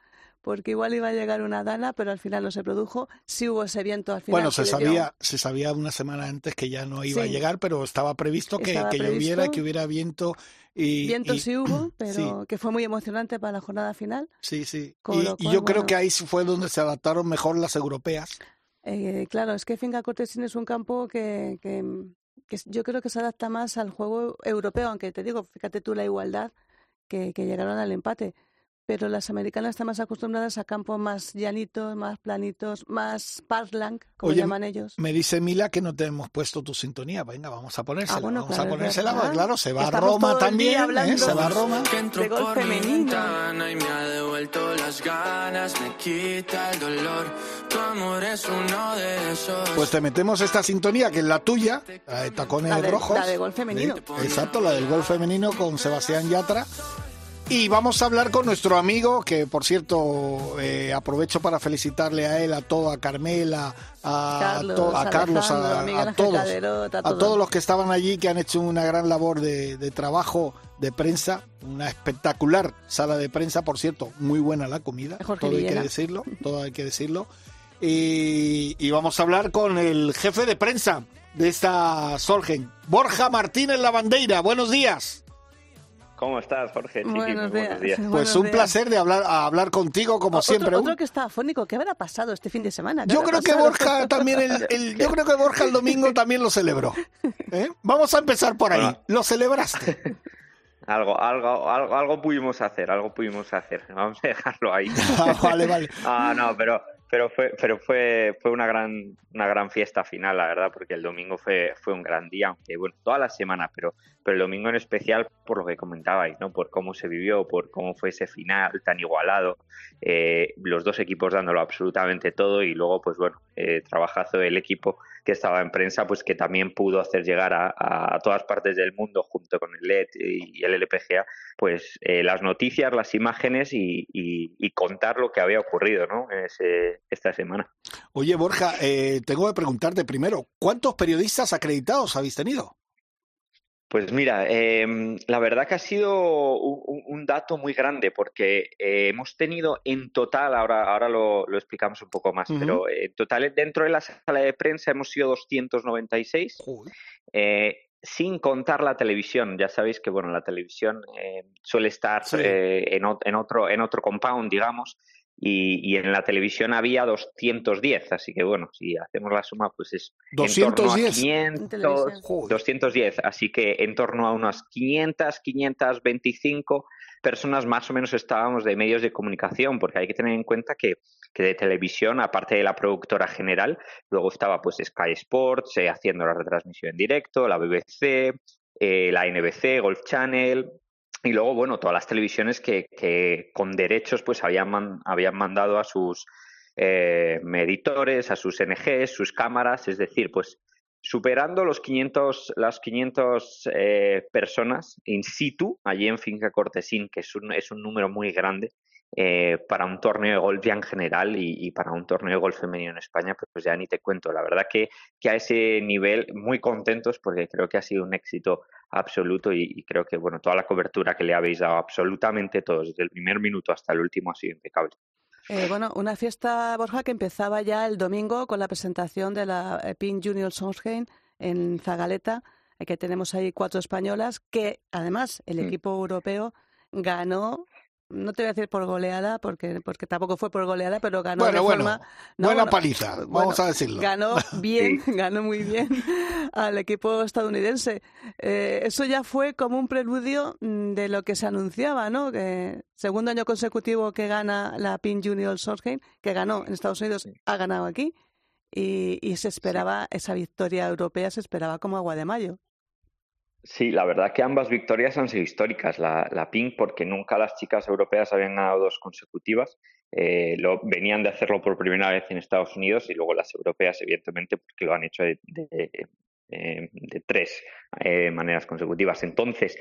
porque igual iba a llegar una dana, pero al final no se produjo. Sí hubo ese viento al final. Bueno, se sabía, se sabía una semana antes que ya no iba a llegar, pero estaba previsto que, que lloviera, que hubiera viento. Y, viento sí hubo, pero que fue muy emocionante para la jornada final. Sí, sí. y, yo creo que ahí fue donde se adaptaron mejor las europeas. Eh, claro, es que Finca Cortesín es un campo que, que, yo creo que se adapta más al juego europeo, aunque te digo, fíjate tú la igualdad que, que llegaron al empate pero las americanas están más acostumbradas a campos más llanitos, más planitos, más parkland, como llaman ellos. Me dice Mila que no te hemos puesto tu sintonía. Venga, vamos a ponérsela. Ah, vamos a ponérsela, claro, se va a Roma también, ¿eh? se va a Roma. De gol femenino. Y me ha devuelto las ganas, me quita el dolor. Tu amor es uno de esos. Pues te metemos esta sintonía, que es la tuya, la de tacones la de, rojos. La de gol femenino. Exacto, la del gol femenino con Sebastián Yatra. Y vamos a hablar con nuestro amigo, que por cierto eh, aprovecho para felicitarle a él, a todo, a Carmela, a Carlos, a, Carlos, a, todos, a todos los que estaban allí, que han hecho una gran labor de, trabajo de prensa, una espectacular sala de prensa, por cierto, muy buena la comida, todo hay que decirlo, todo hay que decirlo. Y, y, vamos a hablar con el jefe de prensa de esta Solgen, Borja Martínez Lavandeira. Buenos días. ¿Cómo estás, Jorge? Buenos, días. Pues un placer de hablar, hablar contigo, como siempre. Otro que está afónico, ¿qué habrá pasado este fin de semana? Yo creo que Borja también, el, yo creo que Borja el domingo también lo celebró. ¿eh? Vamos a empezar por ahí. ¿Lo celebraste? Algo, algo, algo, algo pudimos hacer, algo pudimos hacer. Vamos a dejarlo ahí. Ah, vale, vale. Ah, no, pero pero fue pero fue fue una gran una gran fiesta final la verdad porque el domingo fue fue un gran día aunque bueno toda la semana pero pero el domingo en especial por lo que comentabais no por cómo se vivió por cómo fue ese final tan igualado eh, los dos equipos dándolo absolutamente todo y luego pues bueno eh, trabajazo del equipo que estaba en prensa, pues que también pudo hacer llegar a, todas partes del mundo junto con el LED y, el LPGA, pues eh, las noticias, las imágenes y, contar lo que había ocurrido ¿no? esta semana. Oye, Borja, eh, tengo que preguntarte primero, ¿cuántos periodistas acreditados habéis tenido? Pues mira, em, la verdad que ha sido un, dato muy grande porque eh, hemos tenido en total, ahora, ahora lo, explicamos un poco más, pero en total dentro de la sala de prensa hemos sido 296, eh, sin contar la televisión. Ya sabéis que bueno, la televisión eh, suele estar en, en, otro, en otro compound, digamos, y, en la televisión había 210, así que bueno, si hacemos la suma, pues es 210. En torno a 500, 210, así que en torno a unas 500, 525 personas más o menos estábamos de medios de comunicación, porque hay que tener en cuenta que, que de televisión, aparte de la productora general, luego estaba pues Sky Sports eh, haciendo la retransmisión en directo, la BBC, eh, la NBC, Golf Channel, y luego, bueno, todas las televisiones que, que con derechos pues habían, habían mandado a sus eh, editores, a sus NGs, sus cámaras, es decir, pues superando los 500, las 500 eh, personas in situ, allí en Finca Cortesín, que es un, es un número muy grande, eh, para un torneo de golf ya en general y, para un torneo de golf femenino en España, pues ya ni te cuento. La verdad que, que a ese nivel muy contentos porque creo que ha sido un éxito absoluto y, creo que bueno toda la cobertura que le habéis dado absolutamente todos, desde el primer minuto hasta el último ha sido impecable. Eh, bueno, una fiesta, Borja, que empezaba ya el domingo con la presentación de la eh, PIN Junior Sonsheim en Zagaleta, que tenemos ahí cuatro españolas, que además el mm. equipo europeo ganó no te voy a decir por goleada, porque, porque tampoco fue por goleada, pero ganó de forma... buena paliza, vamos a decirlo. Ganó bien, ganó muy bien al equipo estadounidense. Eh, eso ya fue como un preludio mm, de lo que se anunciaba, ¿no? Que segundo año consecutivo que gana la PIN Junior Solheim, que ganó en Estados Unidos, ha ganado aquí, y, y se esperaba, esa victoria europea se esperaba como agua de mayo. Sí, la verdad que ambas victorias han sido históricas. La, la porque nunca las chicas europeas habían ganado dos consecutivas. Eh, lo, venían de hacerlo por primera vez en Estados Unidos y luego las europeas, evidentemente, porque lo han hecho de, de, eh, tres eh, maneras consecutivas. Entonces,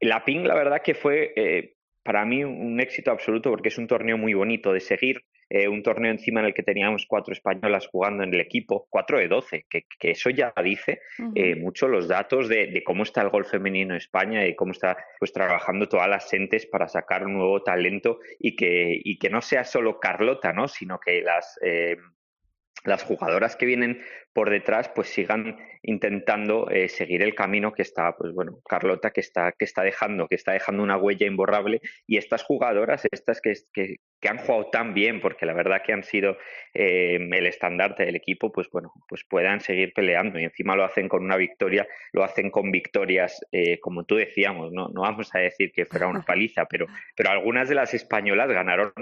la Pink, la verdad que fue para mí un éxito absoluto porque es un torneo muy bonito de seguir eh, un torneo encima en el que teníamos cuatro españolas jugando en el equipo, cuatro de doce, que, eso ya dice eh, mucho los datos de, cómo está el golf femenino en España y cómo está pues trabajando todas las entes para sacar un nuevo talento y que, y que no sea solo Carlota, ¿no? sino que las eh, las jugadoras que vienen por detrás pues sigan intentando eh, seguir el camino que está pues bueno Carlota que está que está dejando que está dejando una huella imborrable. Y estas jugadoras estas que, que, que han jugado tan bien porque la verdad que han sido eh, el estandarte del equipo pues bueno pues puedan seguir peleando. Y encima lo hacen con una victoria lo hacen con victorias eh, como tú decíamos no no vamos a decir que fuera una paliza pero pero algunas de las españolas ganaron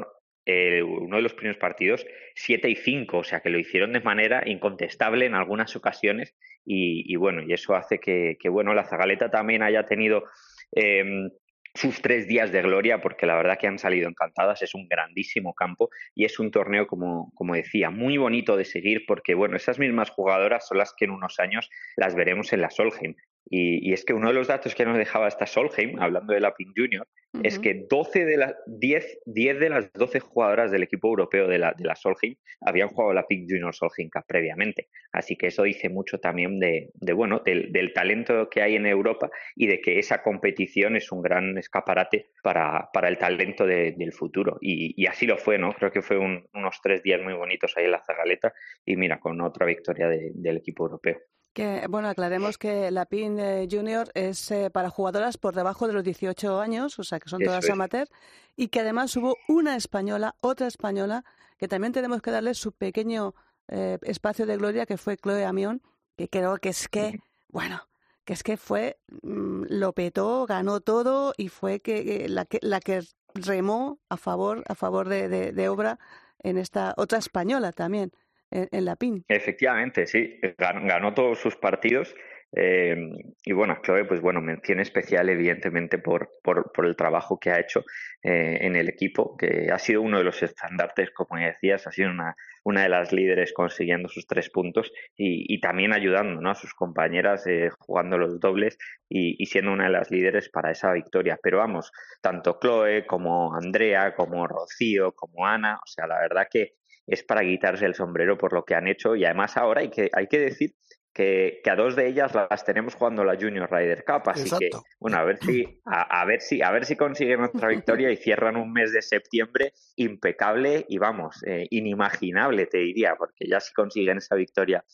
eh, uno de los primeros partidos 7 y 5, o sea que lo hicieron de manera incontestable en algunas ocasiones y, bueno, y eso hace que, bueno, la Zagaleta también haya tenido em, sus tres días de gloria, porque la verdad que han salido encantadas, es un grandísimo campo y es un torneo, como, como decía, muy bonito de seguir, porque bueno, esas mismas jugadoras son las que en unos años las veremos en la Solheim. Y, es que uno de los datos que nos dejaba esta Solheim, hablando de la PIN Junior, es que 12 de las 10, 10 de las 12 jugadoras del equipo europeo de la, de la Solheim habían jugado la PIN Junior Solheim Cup previamente. Así que eso dice mucho también de, de bueno, del, del, talento que hay en Europa y de que esa competición es un gran escaparate para, para el talento del futuro. Y, así lo fue, ¿no? Creo que fue unos tres días muy bonitos ahí en la Zagaleta y mira, con otra victoria del equipo europeo. Que, bueno, aclaremos que la PIN eh, Junior es eh, para jugadoras por debajo de los 18 años, o sea que son todas amateur, y que además hubo una española, otra española, que también tenemos que darle su pequeño eh, espacio de gloria, que fue Chloe Amión, que creo que es que, bueno, que es que fue, mm, lo petó, ganó todo y fue que, la, que la que remó a favor, a favor de, de obra en esta otra española también en, la PIN. Efectivamente, sí, ganó, todos sus partidos. Eh, y bueno, Chloe, pues bueno, mención especial evidentemente por, por, por el trabajo que ha hecho eh, en el equipo, que ha sido uno de los estandartes, como decías, ha sido una, una de las líderes consiguiendo sus tres puntos y, también ayudando ¿no? a sus compañeras eh, jugando los dobles y, siendo una de las líderes para esa victoria. Pero vamos, tanto Chloe como Andrea, como Rocío, como Ana, o sea, la verdad que es para quitarse el sombrero por lo que han hecho y además ahora hay que, hay que decir que, a dos de ellas las tenemos jugando la Junior Rider Cup, así que bueno, a ver si a, ver si a ver si consiguen otra victoria y cierran un mes de septiembre impecable y vamos, eh, inimaginable te diría, porque ya si consiguen esa victoria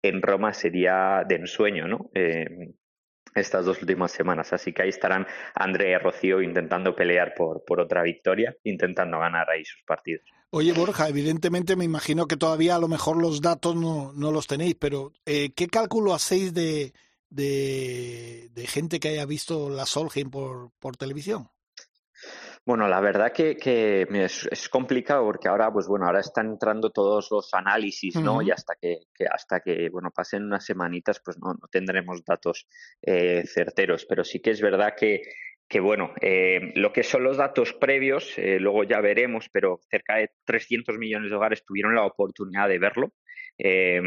en Roma sería de ensueño, ¿no? Eh, estas dos últimas semanas. Así que ahí estarán Andrea y Rocío intentando pelear por, por otra victoria, intentando ganar ahí sus partidos. Oye, Borja, evidentemente me imagino que todavía a lo mejor los datos no, no los tenéis, pero eh, ¿qué cálculo hacéis de, de, gente que haya visto la Solheim por, por televisión? Bueno, la verdad que, que es, complicado porque ahora, pues bueno, ahora están entrando todos los análisis, ¿no? Y hasta que, hasta que, bueno, pasen unas semanitas, pues no, no tendremos datos eh, certeros. Pero sí que es verdad que, que bueno, eh, lo que son los datos previos, eh, luego ya veremos, pero cerca de 300 millones de hogares tuvieron la oportunidad de verlo. Eh,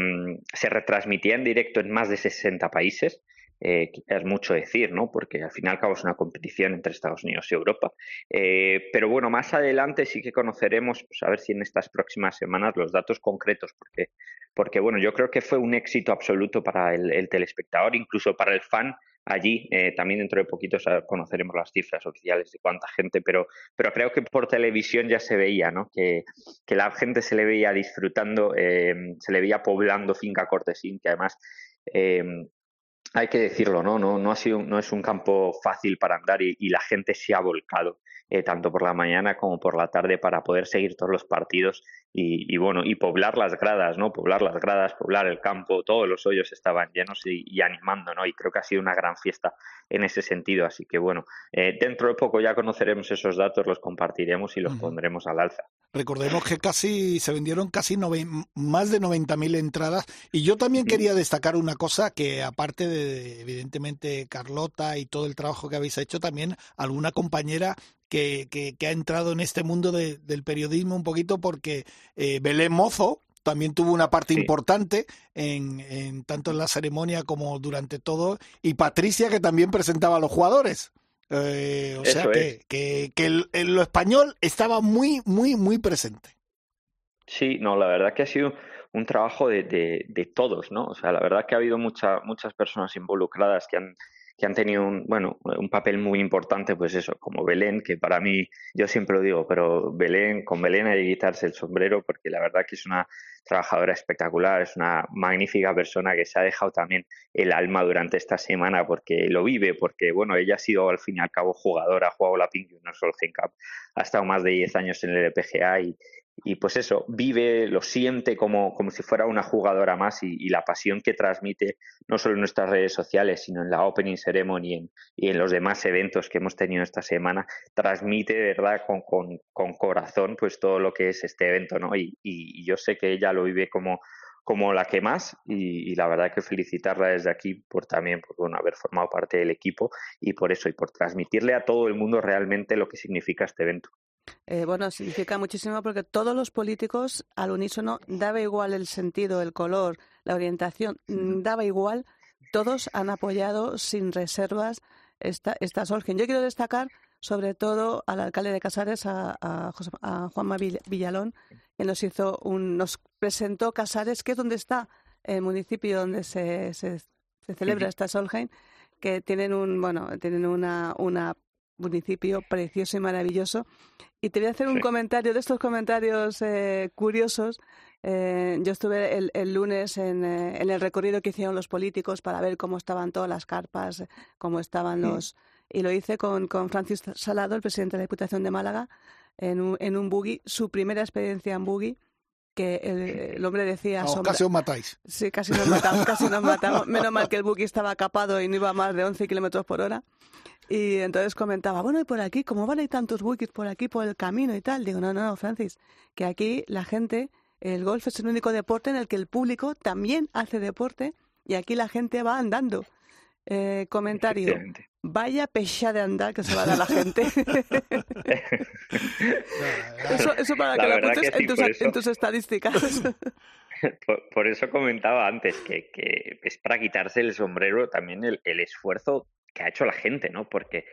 se retransmitía en directo en más de 60 países. Es mucho decir, ¿no? Porque al fin y al cabo es una competición entre Estados Unidos y Europa. pero bueno, más adelante sí que conoceremos, pues a ver si en estas próximas semanas los datos concretos, porque, porque bueno, yo creo que fue un éxito absoluto para el telespectador, incluso para el fan allí. Eh, también dentro de poquito conoceremos las cifras oficiales de cuánta gente, pero, pero creo que por televisión ya se veía, ¿no? Que, que la gente se le veía disfrutando, eh, se le veía poblando Finca Cortesín, que además eh, hay que decirlo, ¿no? No, no, ha sido, no es un campo fácil para andar y, y la gente se ha volcado. Eh, tanto por la mañana como por la tarde para poder seguir todos los partidos y, bueno, y poblar las gradas, ¿no? Poblar las gradas, poblar el campo, todos los hoyos estaban llenos y, animando, ¿no? Y creo que ha sido una gran fiesta en ese sentido, así que bueno, eh, dentro de poco ya conoceremos esos datos, los compartiremos y los pondremos al alza. Recordemos que casi se vendieron casi más de 90.000 entradas. Y yo también quería destacar una cosa que aparte de evidentemente Carlota y todo el trabajo que habéis hecho, también alguna compañera que, que, ha entrado en este mundo del periodismo un poquito porque eh, Belén Mozo también tuvo una parte importante en, en, tanto en la ceremonia como durante todo y Patricia que también presentaba a los jugadores. Eh, o sea que, que, que lo español estaba muy, muy, muy presente. Sí, no, la verdad que ha sido un trabajo de, de, de todos, ¿no? O sea, la verdad que ha habido mucha, muchas personas involucradas que han que han tenido un, bueno, un papel muy importante, pues eso, como Belén, que para mí, yo siempre lo digo, pero Belén, con Belén hay que quitarse el sombrero porque la verdad que es una trabajadora espectacular, es una magnífica persona que se ha dejado también el alma durante esta semana porque lo vive, porque bueno, ella ha sido al fin y al cabo jugadora, ha jugado la Pink Universal Cup, ha estado más de 10 años en el LPGA y, y pues eso, vive, lo siente como, como si fuera una jugadora más y, la pasión que transmite no solo en nuestras redes sociales, sino en la Opening Ceremony y en, los demás eventos que hemos tenido esta semana, transmite verdad con, con, corazón pues todo lo que es este evento, ¿no? Y, y, yo sé que ella lo vive como, como la que más y, la verdad que felicitarla desde aquí por también por bueno, haber formado parte del equipo y por eso y por transmitirle a todo el mundo realmente lo que significa este evento. Eh, bueno, significa muchísimo porque todos los políticos al unísono daba igual el sentido, el color, la orientación, mm, daba igual. Todos han apoyado sin reservas esta, esta Solgen. Yo quiero destacar sobre todo al alcalde de Casares, a, a, Juanma Villalón, que nos hizo un, nos presentó Casares, que es donde está el municipio donde se, se, celebra esta Solheim, que tienen un, bueno, tienen una, una municipio precioso y maravilloso. Y te voy a hacer un comentario de estos comentarios eh, curiosos. Eh, yo estuve el, lunes en, eh, en, el recorrido que hicieron los políticos para ver cómo estaban todas las carpas, cómo estaban los... Y lo hice con, con Francis Salado, el presidente de la Diputación de Málaga, en un, en un buggy, su primera experiencia en buggy que el, hombre decía... casi os matáis. Sí, casi nos matamos, casi nos matamos. Menos mal que el buggy estaba capado y no iba a más de 11 kilómetros por hora. Y entonces comentaba, bueno, y por aquí, ¿cómo van a tantos buggies por aquí, por el camino y tal? Digo, no, no, no, Francis, que aquí la gente, el golf es el único deporte en el que el público también hace deporte y aquí la gente va andando. Eh, comentario. Vaya pecha de andar que se va a dar la gente. eso, eso para La que lo verdad apuntes que sí, en, tus, eso- en tus estadísticas. Por, por eso comentaba antes que, que es para quitarse el sombrero también el, el esfuerzo que ha hecho la gente, ¿no? Porque,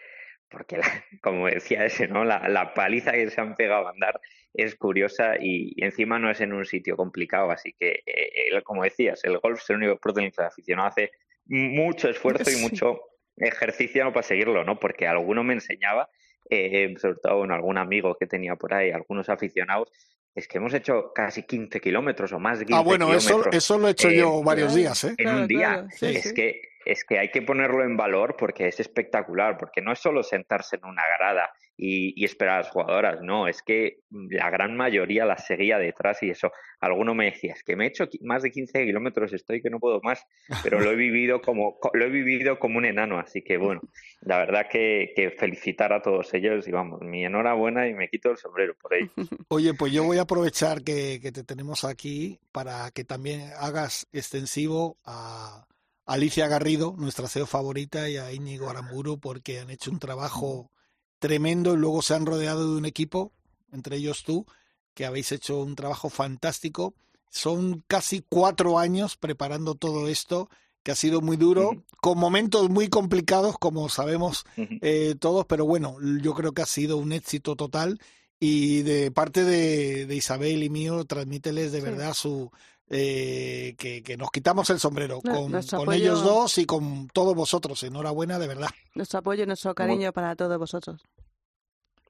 porque la- como decía ese, ¿no? La, la paliza que se han pegado a andar es curiosa y, y encima no es en un sitio complicado, así que, eh, el- como decías, el golf es el único deporte en el que el aficionado hace mucho esfuerzo y mucho ejercicio para seguirlo, ¿no? Porque alguno me enseñaba, eh, sobre todo bueno, algún amigo que tenía por ahí, algunos aficionados, es que hemos hecho casi 15 kilómetros o más de 15 Ah, bueno, eso, kilómetros eso lo he hecho Eh, yo varios días, ¿eh? en Claro, un día. claro, sí, es sí. que es que hay que ponerlo en valor porque es espectacular, porque no es solo sentarse en una grada y, esperar a las jugadoras, no, es que la gran mayoría las seguía detrás y eso. Alguno me decía, es que me he hecho más de 15 kilómetros, estoy que no puedo más, pero lo he vivido como co- lo he vivido como un enano, así que bueno, la verdad que, felicitar a todos ellos y vamos, mi enhorabuena y me quito el sombrero por ello. Oye, pues yo voy a aprovechar que, que te tenemos aquí para que también hagas extensivo a Alicia Garrido, nuestra CEO favorita, y a Íñigo Aramburu, porque han hecho un trabajo tremendo y luego se han rodeado de un equipo, entre ellos tú, que habéis hecho un trabajo fantástico. Son casi cuatro años preparando todo esto, que ha sido muy duro, con momentos muy complicados, como sabemos eh, todos, pero bueno, yo creo que ha sido un éxito total y de parte de, de Isabel y mío, transmíteles de Sí. verdad su eh, que, que nos quitamos el sombrero No, con, nuestro con apoyo- ellos dos y con todos vosotros. Enhorabuena, de verdad. nuestro apoyo y nuestro cariño para todos vosotros.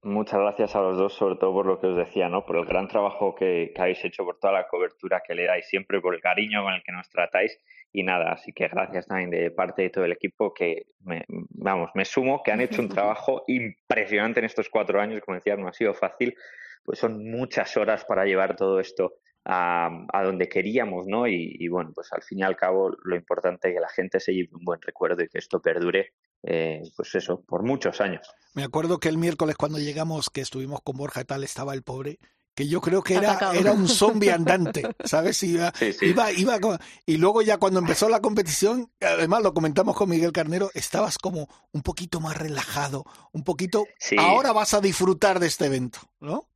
Muchas gracias a los dos, sobre todo por lo que os decía, ¿no? Por el gran trabajo que, que habéis hecho, por toda la cobertura que le dais siempre, por el cariño con el que nos tratáis y nada, así que gracias también de parte de todo el equipo que, me, vamos, me sumo, que han hecho un trabajo impresionante en estos cuatro años, como decía, no ha sido fácil, pues son muchas horas para llevar todo esto a, a donde queríamos, ¿no? Y, y bueno, pues al fin y al cabo lo importante es que la gente se lleve un buen recuerdo y que esto perdure, eh, pues eso, por muchos años. Me acuerdo que el miércoles cuando llegamos, que estuvimos con Borja y tal, estaba el pobre, que yo creo que era, era un zombie andante, ¿sabes? Iba, Sí, sí. iba, iba como- y luego ya cuando empezó la competición, además lo comentamos con Miguel Carnero, estabas como un poquito más relajado, un poquito, Sí. ahora vas a disfrutar de este evento, ¿no?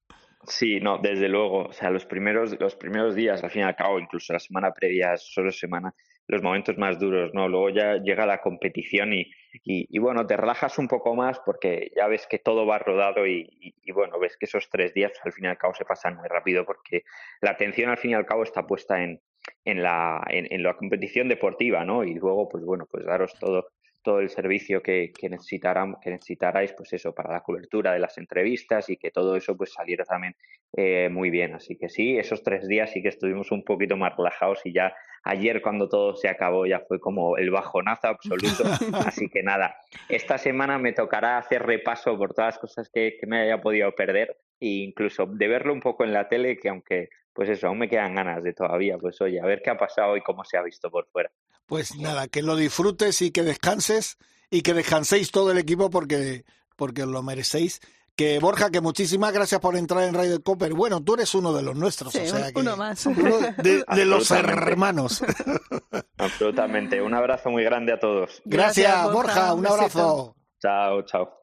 Sí, no, desde luego. O sea, los primeros, los primeros días, al fin y al cabo, incluso la semana previa, solo semana, los momentos más duros, ¿no? Luego ya llega la competición y, y, y, bueno, te relajas un poco más porque ya ves que todo va rodado y, y, bueno, ves que esos tres días al fin y al cabo se pasan muy rápido porque la atención al fin y al cabo está puesta en, en, la, en, en la competición deportiva, ¿no? Y luego, pues bueno, pues daros todo todo el servicio que, que, que necesitaráis, pues eso, para la cobertura de las entrevistas y que todo eso pues saliera también eh, muy bien. Así que sí, esos tres días sí que estuvimos un poquito más relajados y ya ayer cuando todo se acabó ya fue como el bajonazo absoluto. Así que nada, esta semana me tocará hacer repaso por todas las cosas que, que me haya podido perder e incluso de verlo un poco en la tele, que aunque pues eso, aún me quedan ganas de todavía, pues oye, a ver qué ha pasado y cómo se ha visto por fuera. Pues nada, que lo disfrutes y que descanses y que descanséis todo el equipo porque, porque os lo merecéis. Que Borja, que muchísimas gracias por entrar en Radio Copper. Bueno, tú eres uno de los nuestros, sí, o sea que uno más. Uno de, de los hermanos. Absolutamente. Un abrazo muy grande a todos. Gracias, gracias Borja, un abrazo. Chao, chao.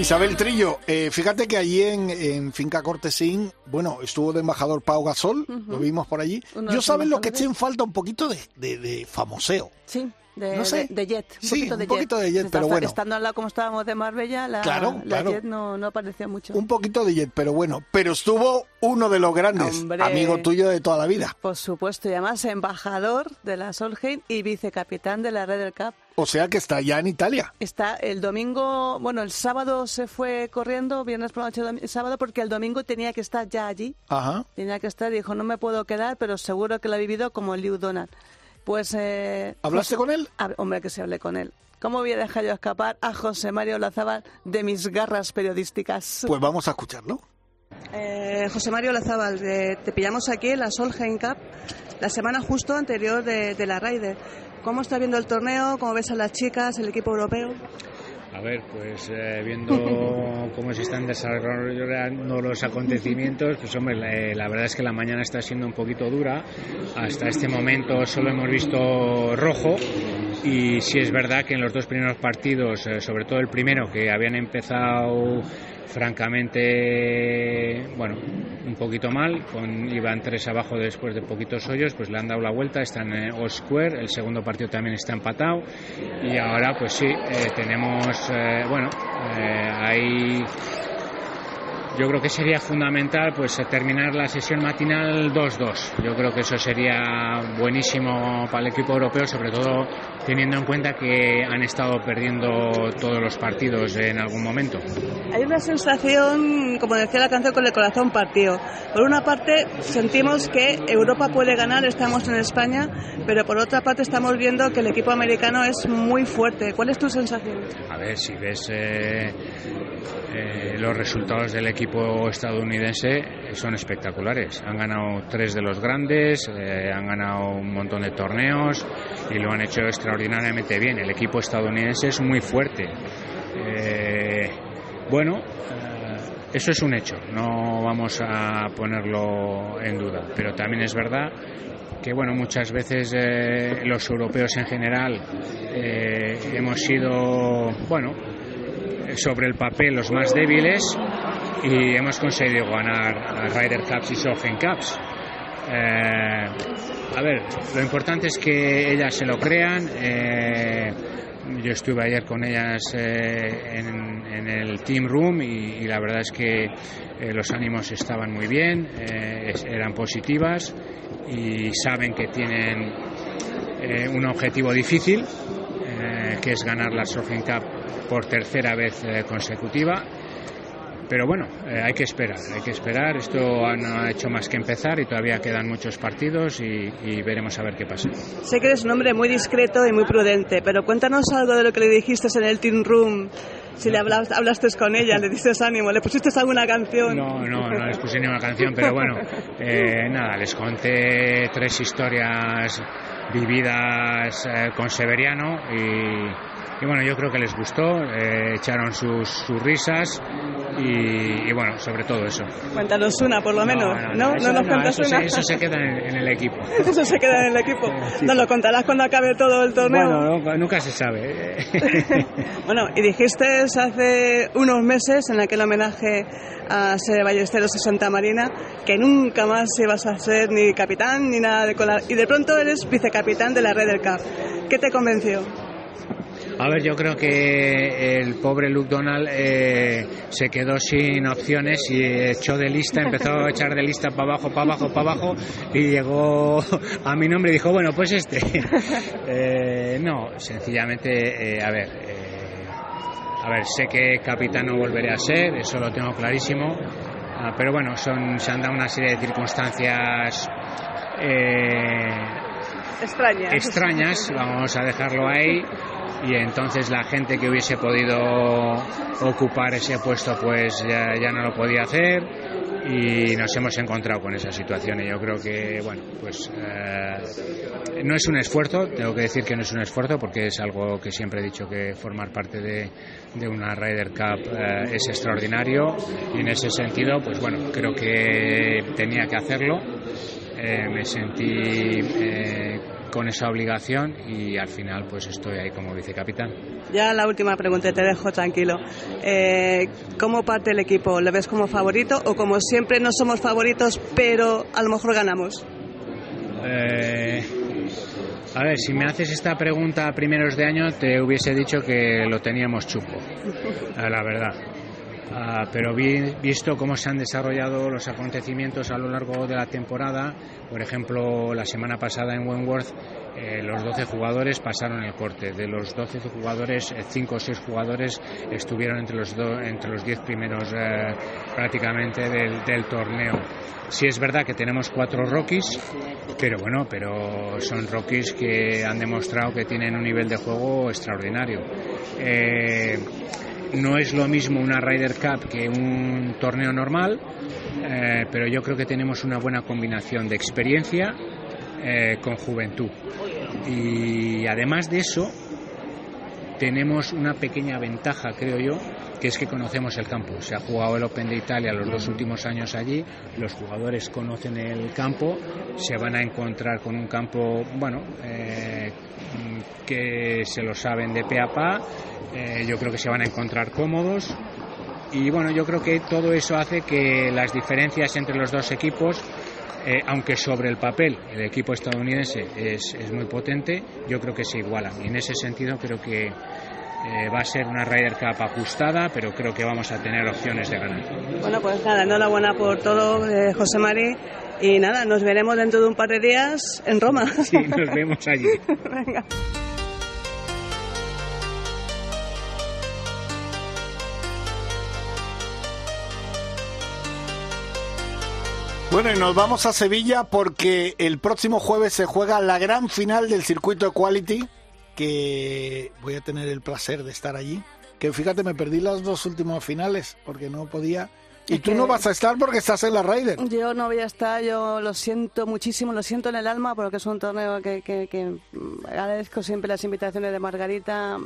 Isabel Trillo, eh, fíjate que allí en, en, Finca Cortesín, bueno, estuvo de embajador Pau Gasol, uh -huh. lo vimos por allí. Uno Yo sabes lo que eché en falta un poquito de, de, de famoseo. Sí. De, no sé. de, de, Jet. Un sí, poquito de un poquito jet. de Jet, pero bueno. Estando al lado como estábamos de Marbella, la, claro, la claro. Jet no, no aparecía mucho. Un poquito de Jet, pero bueno. Pero estuvo uno de los grandes, Hombre, amigo tuyo de toda la vida. Por supuesto, y además embajador de la Solheim y vicecapitán de la Red del Cup. O sea que está ya en Italia. Está el domingo, bueno, el sábado se fue corriendo, viernes por la noche, sábado, porque el domingo tenía que estar ya allí. Ajá. Tenía que estar, dijo, no me puedo quedar, pero seguro que lo ha vivido como Liu Donald. Pues. Eh, ¿Hablaste José, con él? A, hombre, que se hablé con él. ¿Cómo voy a dejar yo escapar a José Mario Lazábal de mis garras periodísticas? Pues vamos a escucharlo. Eh, José Mario Lazábal, te pillamos aquí en la Solheim Cup, la semana justo anterior de, de la Ryder. ¿Cómo está viendo el torneo? ¿Cómo ves a las chicas, el equipo europeo? A ver, pues eh, viendo cómo se están desarrollando los acontecimientos, pues hombre, la, verdad es que la mañana está siendo un poquito dura. Hasta este momento solo hemos visto rojo y sí es verdad que en los dos primeros partidos, eh, sobre todo el primero, que habían empezado francamente, bueno, un poquito mal, con, iban tres abajo después de poquitos hoyos, pues le han dado la vuelta, están en All Square, el segundo partido también está empatado. Y ahora pues sí, eh, tenemos, eh, bueno, eh, ahí yo creo que sería fundamental pues terminar la sesión matinal 2-2. Yo creo que eso sería buenísimo para el equipo europeo, sobre todo teniendo en cuenta que han estado perdiendo todos los partidos en algún momento. Hay una sensación, como decía la canción, con el corazón partido. Por una parte sentimos que Europa puede ganar, estamos en España, pero por otra parte estamos viendo que el equipo americano es muy fuerte. ¿Cuál es tu sensación? A ver, si ves eh, eh, los resultados del equipo estadounidense son espectaculares. Han ganado tres de los grandes, eh, han ganado un montón de torneos y lo han hecho extraordinariamente bien. El equipo estadounidense es muy fuerte. Eh, bueno, eso es un hecho, no vamos a ponerlo en duda, pero también es verdad que bueno muchas veces los europeos en general hemos sido bueno sobre el papel los más débiles y hemos conseguido ganar Ryder Cups y Sofen Cups. Eh, a ver, lo importante es que ellas se lo crean. Eh, yo estuve ayer con ellas eh, en, el team room y, la verdad es que los ánimos estaban muy bien, eran positivas y saben que tienen un objetivo difícil, que es ganar la Sofen Cup por tercera vez eh, consecutiva. Pero bueno, eh, hay que esperar, hay que esperar. Esto no ha hecho más que empezar y todavía quedan muchos partidos y, veremos a ver qué pasa. Sé que eres un hombre muy discreto y muy prudente, pero cuéntanos algo de lo que le dijiste en el Team Room. Si le hablaste, hablaste con ella, le diste ánimo, le pusiste alguna canción. No, no, no les puse ninguna canción, pero bueno, eh, nada, les conté tres historias vividas con Severiano y y bueno, yo creo que les gustó, eh, echaron sus, sus risas y, bueno, sobre todo eso. Cuéntanos una, por lo menos, ¿no? ¿No, eso, nos cuentas eso, una? Se, eso se queda en, el equipo. eso se queda en el equipo. ¿Nos lo contarás cuando acabe todo el torneo? Bueno, nunca se sabe. bueno, y dijiste hace unos meses en aquel homenaje a Sede Ballesteros de Santa Marina que nunca más ibas a ser ni capitán ni nada de colar. Y de pronto eres vicecapitán de la Red del CAP. ¿Qué te convenció? A ver, yo creo que el pobre Luke Donald eh, se quedó sin opciones y echó de lista, empezó a echar de lista para abajo, para abajo, para abajo y llegó a mi nombre y dijo, bueno, pues este. Eh, no, sencillamente, eh, a ver, a ver, sé que capitán no volveré a ser, eso lo tengo clarísimo, ah, pero bueno, son, se han dado una serie de circunstancias extrañas. extrañas, vamos a dejarlo ahí y entonces la gente que hubiese podido ocupar ese puesto pues ya, ya, no lo podía hacer y nos hemos encontrado con esa situación. Y yo creo que bueno pues eh, no es un esfuerzo tengo que decir que no es un esfuerzo porque es algo que siempre he dicho que formar parte de, de una Ryder Cup eh, es extraordinario. Y en ese sentido pues bueno creo que tenía que hacerlo. Eh, me sentí con esa obligación y al final pues estoy ahí como vicecapitán. Ya la última pregunta, te dejo tranquilo. Eh, ¿Cómo parte el equipo? ¿Lo ves como favorito o como siempre no somos favoritos pero a lo mejor ganamos? Eh, a ver, si me haces esta pregunta a primeros de año te hubiese dicho que lo teníamos chupo, la verdad. Ah, pero visto cómo se han desarrollado los acontecimientos a lo largo de la temporada, por ejemplo, la semana pasada en Wentworth, eh, los 12 jugadores pasaron el corte. De los 12 jugadores, 5 eh, o 6 jugadores estuvieron entre los, entre los 10 primeros eh, prácticamente del, torneo. Sí es verdad que tenemos cuatro rookies, pero bueno, pero son rookies que han demostrado que tienen un nivel de juego extraordinario no es lo mismo una Ryder Cup que un torneo normal, eh, pero yo creo que tenemos una buena combinación de experiencia eh, con juventud. Y además de eso, tenemos una pequeña ventaja, creo yo, que es que conocemos el campo. Se ha jugado el Open de Italia los dos últimos años allí, los jugadores conocen el campo, se van a encontrar con un campo, bueno, eh, que se lo saben de pe a pa, eh, yo creo que se van a encontrar cómodos. Y bueno, yo creo que todo eso hace que las diferencias entre los dos equipos eh, aunque sobre el papel el equipo estadounidense es, es, muy potente, yo creo que se igualan. Y en ese sentido creo que eh, va a ser una Ryder Cup ajustada, pero creo que vamos a tener opciones de ganar. Bueno, pues nada, enhorabuena por todo, eh, José Mari. Y nada, nos veremos dentro de un par de días en Roma. Sí, nos vemos allí. Venga. Bueno, y nos vamos a Sevilla porque el próximo jueves se juega la gran final del circuito Equality, que voy a tener el placer de estar allí. Que fíjate, me perdí las dos últimas finales porque no podía. Y tú no vas a estar porque estás en la Ryder. Yo no voy a estar, yo lo siento muchísimo, lo siento en el alma porque es un torneo que, que, que agradezco siempre las invitaciones de Margarita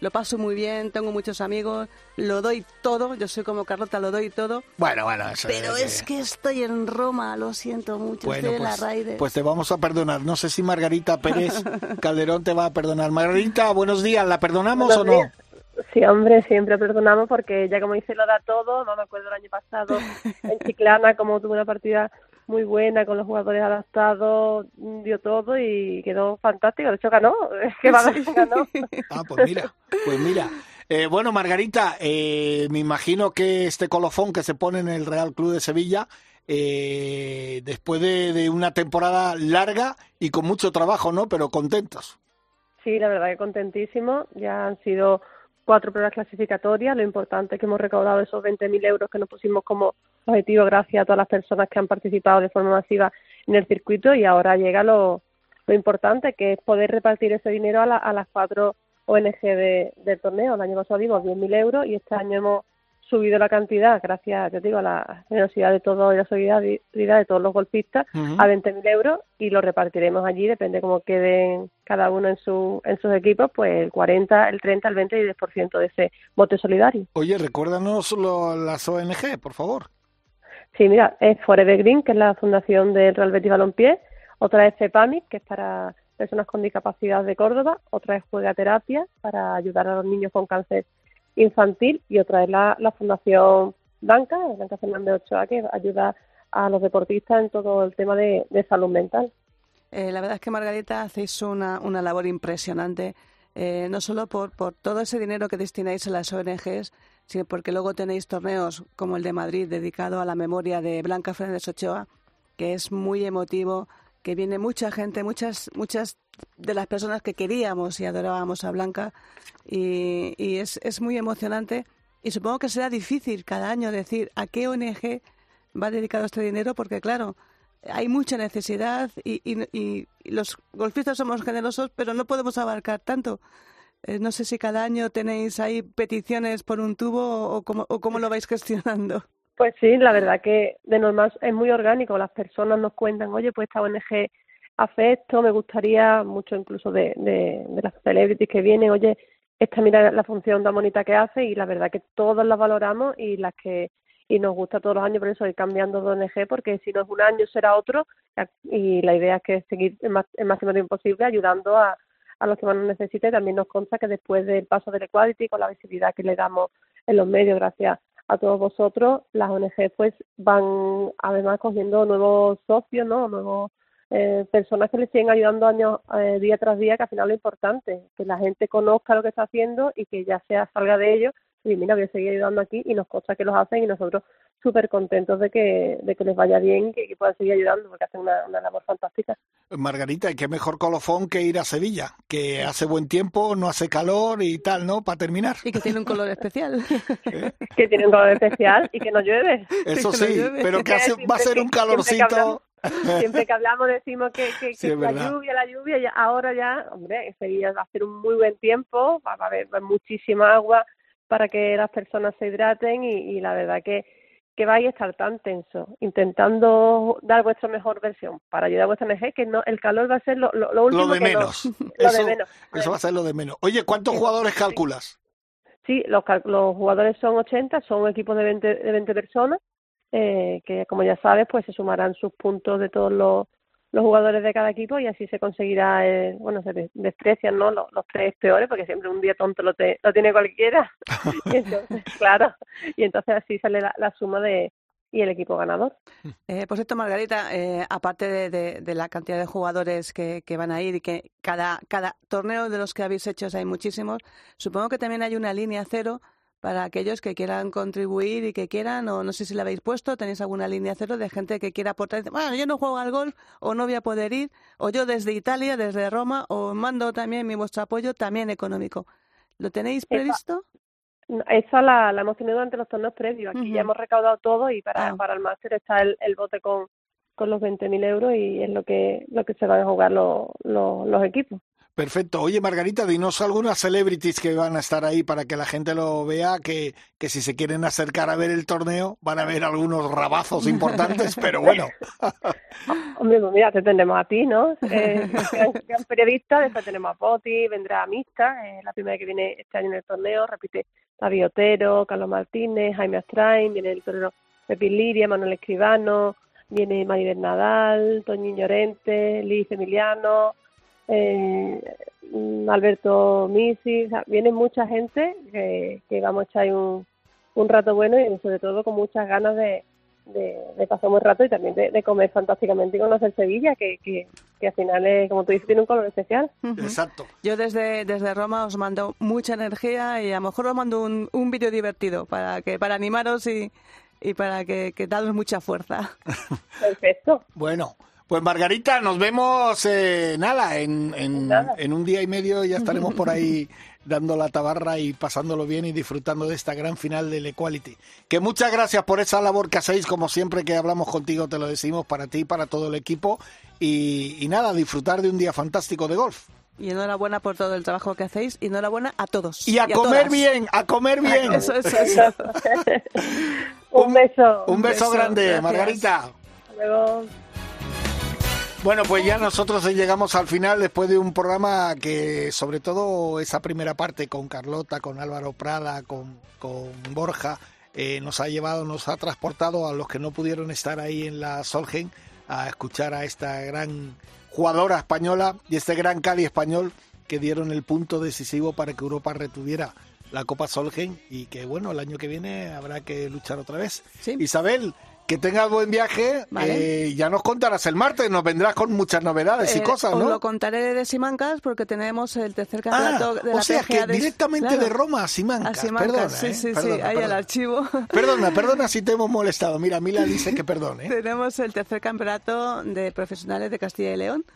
lo paso muy bien, tengo muchos amigos, lo doy todo, yo soy como Carlota, lo doy todo. Bueno, bueno, eso Pero es que estoy en Roma, lo siento mucho, bueno, estoy pues, en la Ryder. Pues te vamos a perdonar, no sé si Margarita Pérez Calderón te va a perdonar. Margarita, buenos días, ¿la perdonamos buenos o no? Días. Sí, hombre, siempre perdonamos porque ya como dice lo da todo, no me acuerdo el año pasado en Chiclana como tuve una partida muy buena con los jugadores adaptados, dio todo y quedó fantástico. De hecho ganó, es que va Sí. ganó. Ah, pues mira, pues mira. Eh, bueno, Margarita, eh, me imagino que este colofón que se pone en el Real Club de Sevilla, eh, después de, de una temporada larga y con mucho trabajo, ¿no? Pero contentos. Sí, la verdad que contentísimo. Ya han sido cuatro pruebas clasificatorias. Lo importante es que hemos recaudado esos 20.000 euros que nos pusimos como objetivo gracias a todas las personas que han participado de forma masiva en el circuito y ahora llega lo, lo importante que es poder repartir ese dinero a, la- a las cuatro ONG de- del torneo. El año pasado dimos 10.000 euros y este año hemos subido la cantidad gracias, te digo, a la generosidad de todos y la solidaridad de todos los golfistas Ujú. a 20.000 euros y lo repartiremos allí, depende cómo queden cada uno en, su, en sus equipos, pues el 40, el 30, el 20 y el 10% de ese bote solidario. Oye, recuérdanos lo- las ONG, por favor. Sí, mira, es Forever Green, que es la fundación del Real Betis Balompié, otra es CEPAMI, que es para personas con discapacidad de Córdoba, otra es Juega Terapia, para ayudar a los niños con cáncer infantil, y otra es la, Fundación Blanca, Blanca Fernández Ochoa, que ayuda a los deportistas en todo el tema de, de salud mental. Eh, la verdad es que Margarita hacéis una, una labor impresionante, eh, no solo por, por todo ese dinero que destináis a las ONGs, sino porque luego tenéis torneos como el de Madrid dedicado a la memoria de Blanca Fernández Ochoa, que es muy emotivo, que viene mucha gente, muchas, muchas de las personas que queríamos y adorábamos a Blanca, y, es, es muy emocionante. Y supongo que será difícil cada año decir a qué ONG va dedicado este dinero, porque claro, hay mucha necesidad y- y- y los golfistas somos generosos, pero no podemos abarcar tanto. Eh, no sé si cada año tenéis ahí peticiones por un tubo o, cómo, o cómo lo vais gestionando. Pues sí, la verdad que de normal es muy orgánico. Las personas nos cuentan, oye, pues esta ONG hace esto, me gustaría mucho incluso de, de, de las celebrities que vienen, oye, esta mira la función tan bonita que hace y la verdad que todas las valoramos y las que y nos gusta todos los años por eso ir cambiando de ONG porque si no es un año será otro y la idea es que seguir el, más, el máximo tiempo posible ayudando a, a los que más nos necesiten. También nos consta que después del paso del Equality, con la visibilidad que le damos en los medios gracias a todos vosotros, las ONG pues van además cogiendo nuevos socios, ¿no? Nuevos eh, personas que les siguen ayudando años eh, día tras día, que al final lo importante, que la gente conozca lo que está haciendo y que ya sea salga de ello y mira, voy a seguir ayudando aquí y nos consta que los hacen y nosotros súper contentos de que, de que les vaya bien y que, que puedan seguir ayudando porque hacen una, una labor fantástica. Margarita, y qué mejor colofón que ir a Sevilla, que hace buen tiempo, no hace calor y tal, ¿no? Para terminar. Y que tiene un color especial. que tiene un color especial y que no llueve. Eso Que no sí, llueve. pero que hace, va a ser un calorcito. Siempre que hablamos decimos que, que, que la verdad. lluvia, la lluvia, y ahora ya, hombre, en Sevilla va a ser un muy buen tiempo, va a haber muchísima agua, para que las personas se hidraten y, la verdad que, que vais a estar tan tenso, intentando dar vuestra mejor versión para ayudar a vuestra MG, que no, el calor va a ser lo, lo, último lo de menos. eso, Eso va a ser lo de menos. Oye, ¿cuántos jugadores calculas? Sí, los, los jugadores son 80, son un equipo de 20, de 20 personas, eh, que como ya sabes, pues se sumarán sus puntos de todos los los jugadores de cada equipo y así se conseguirá, eh, bueno, se desprecian ¿no? Los, tres peores porque siempre un día tonto lo, lo tiene cualquiera. y entonces, claro, y entonces así sale la, suma de y el equipo ganador. Eh, por cierto, Margarita, eh, aparte de, de, la cantidad de jugadores que, que, van a ir y que cada, cada torneo de los que habéis hecho hay muchísimos, supongo que también hay una línea cero para aquellos que quieran contribuir y que quieran, o no sé si la habéis puesto, tenéis alguna línea cero de gente que quiera aportar, bueno, yo no juego al golf, o no voy a poder ir, o yo desde Italia, desde Roma, o mando también mi vuestro apoyo, también económico. ¿Lo tenéis previsto? Esa, la, la, hemos tenido durante los torneos previos. Aquí ya hemos recaudado todo y para, ah. para el máster está el, el bote con, con los 20.000 euros y es lo que, lo que se van a jugar los, los equipos. Perfecto. Oye, Margarita, dinos algunas celebrities que van a estar ahí para que la gente lo vea, que, que si se quieren acercar a ver el torneo van a ver algunos rabazos importantes, pero bueno. Hombre, pues mira, te tendremos a ti, ¿no? Eh, gran, periodista, después tenemos a Poti, vendrá a Mista, eh, la primera que viene este año en el torneo, repite David Otero, Carlos Martínez, Jaime Astrain, viene el torero Pepi Liria, Manuel Escribano, viene Maribel Nadal, Toño Llorente, Liz Emiliano, eh, Alberto Misi, viene mucha gente que, que, vamos a echar un, un rato bueno y sobre todo con muchas ganas de, de, pasar un buen rato y también de, comer fantásticamente y conocer Sevilla, que, que, que, al final, es, como tú dices, tiene un color especial. Exacto. Yo desde, desde Roma os mando mucha energía y a lo mejor os mando un, un vídeo divertido para, que, para animaros y, y para que, que daros mucha fuerza. Perfecto. Bueno, pues Margarita, nos vemos eh, nada, en, en, un día y medio ya estaremos por ahí dando la tabarra y pasándolo bien y disfrutando de esta gran final del Equality. Que muchas gracias por esa labor que hacéis, como siempre que hablamos contigo te lo decimos para ti y para todo el equipo. Y, y nada, disfrutar de un día fantástico de golf. Y enhorabuena por todo el trabajo que hacéis y enhorabuena a todos. Y a, comer bien, a comer bien. Eso, eso, eso. un beso. Un beso, grande, Margarita. Hasta luego. Bueno, pues ya nosotros llegamos al final después de un programa que sobre todo esa primera parte con Carlota, con Álvaro Prada, con, con Borja, eh, nos ha llevado, nos ha transportado a los que no pudieron estar ahí en la Solgen a escuchar a esta gran jugadora española y este gran Cali español que dieron el punto decisivo para que Europa retuviera la Copa Solgen y que bueno, el año que viene habrá que luchar otra vez. Isabel, que tengas buen viaje. Eh, ya nos contarás el martes, nos vendrás con muchas novedades y eh, cosas, ¿no? Os lo contaré de Simancas porque tenemos el tercer campeonato ah, de la O sea, que directamente de Roma a Simancas. perdona, sí, ¿eh? sí, sí, ahí al archivo. Perdona, perdona si te hemos molestado. Mira, Mila dice que perdone. Tenemos el tercer campeonato de profesionales de Castilla y León.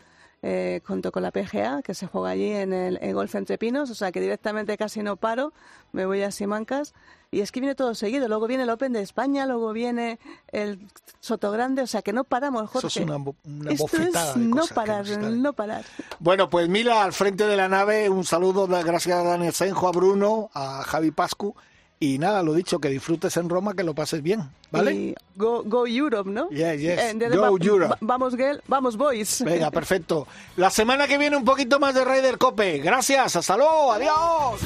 Eh, junto con la PGA, que se juega allí en el Golf Entre Pinos, o sea que directamente casi no paro, me voy a Simancas y es que viene todo seguido. Luego viene el Open de España, luego viene el Soto Grande, o sea que no paramos, Jorge. Eso es una, bofetada. no parar, no parar. Bueno, pues Mila, al frente de la nave, un saludo, gracias a Daniel Senjo, a Bruno, a Javi Pascu. Y nada, lo dicho, que disfrutes en Roma, que lo pases bien, ¿vale? go, go Europe, ¿no? Yes, yes. Eh, go Europe. vamos, Gel, vamos, boys. Venga, perfecto. La semana que viene un poquito más de Raider Cope. Gracias, hasta luego, adiós.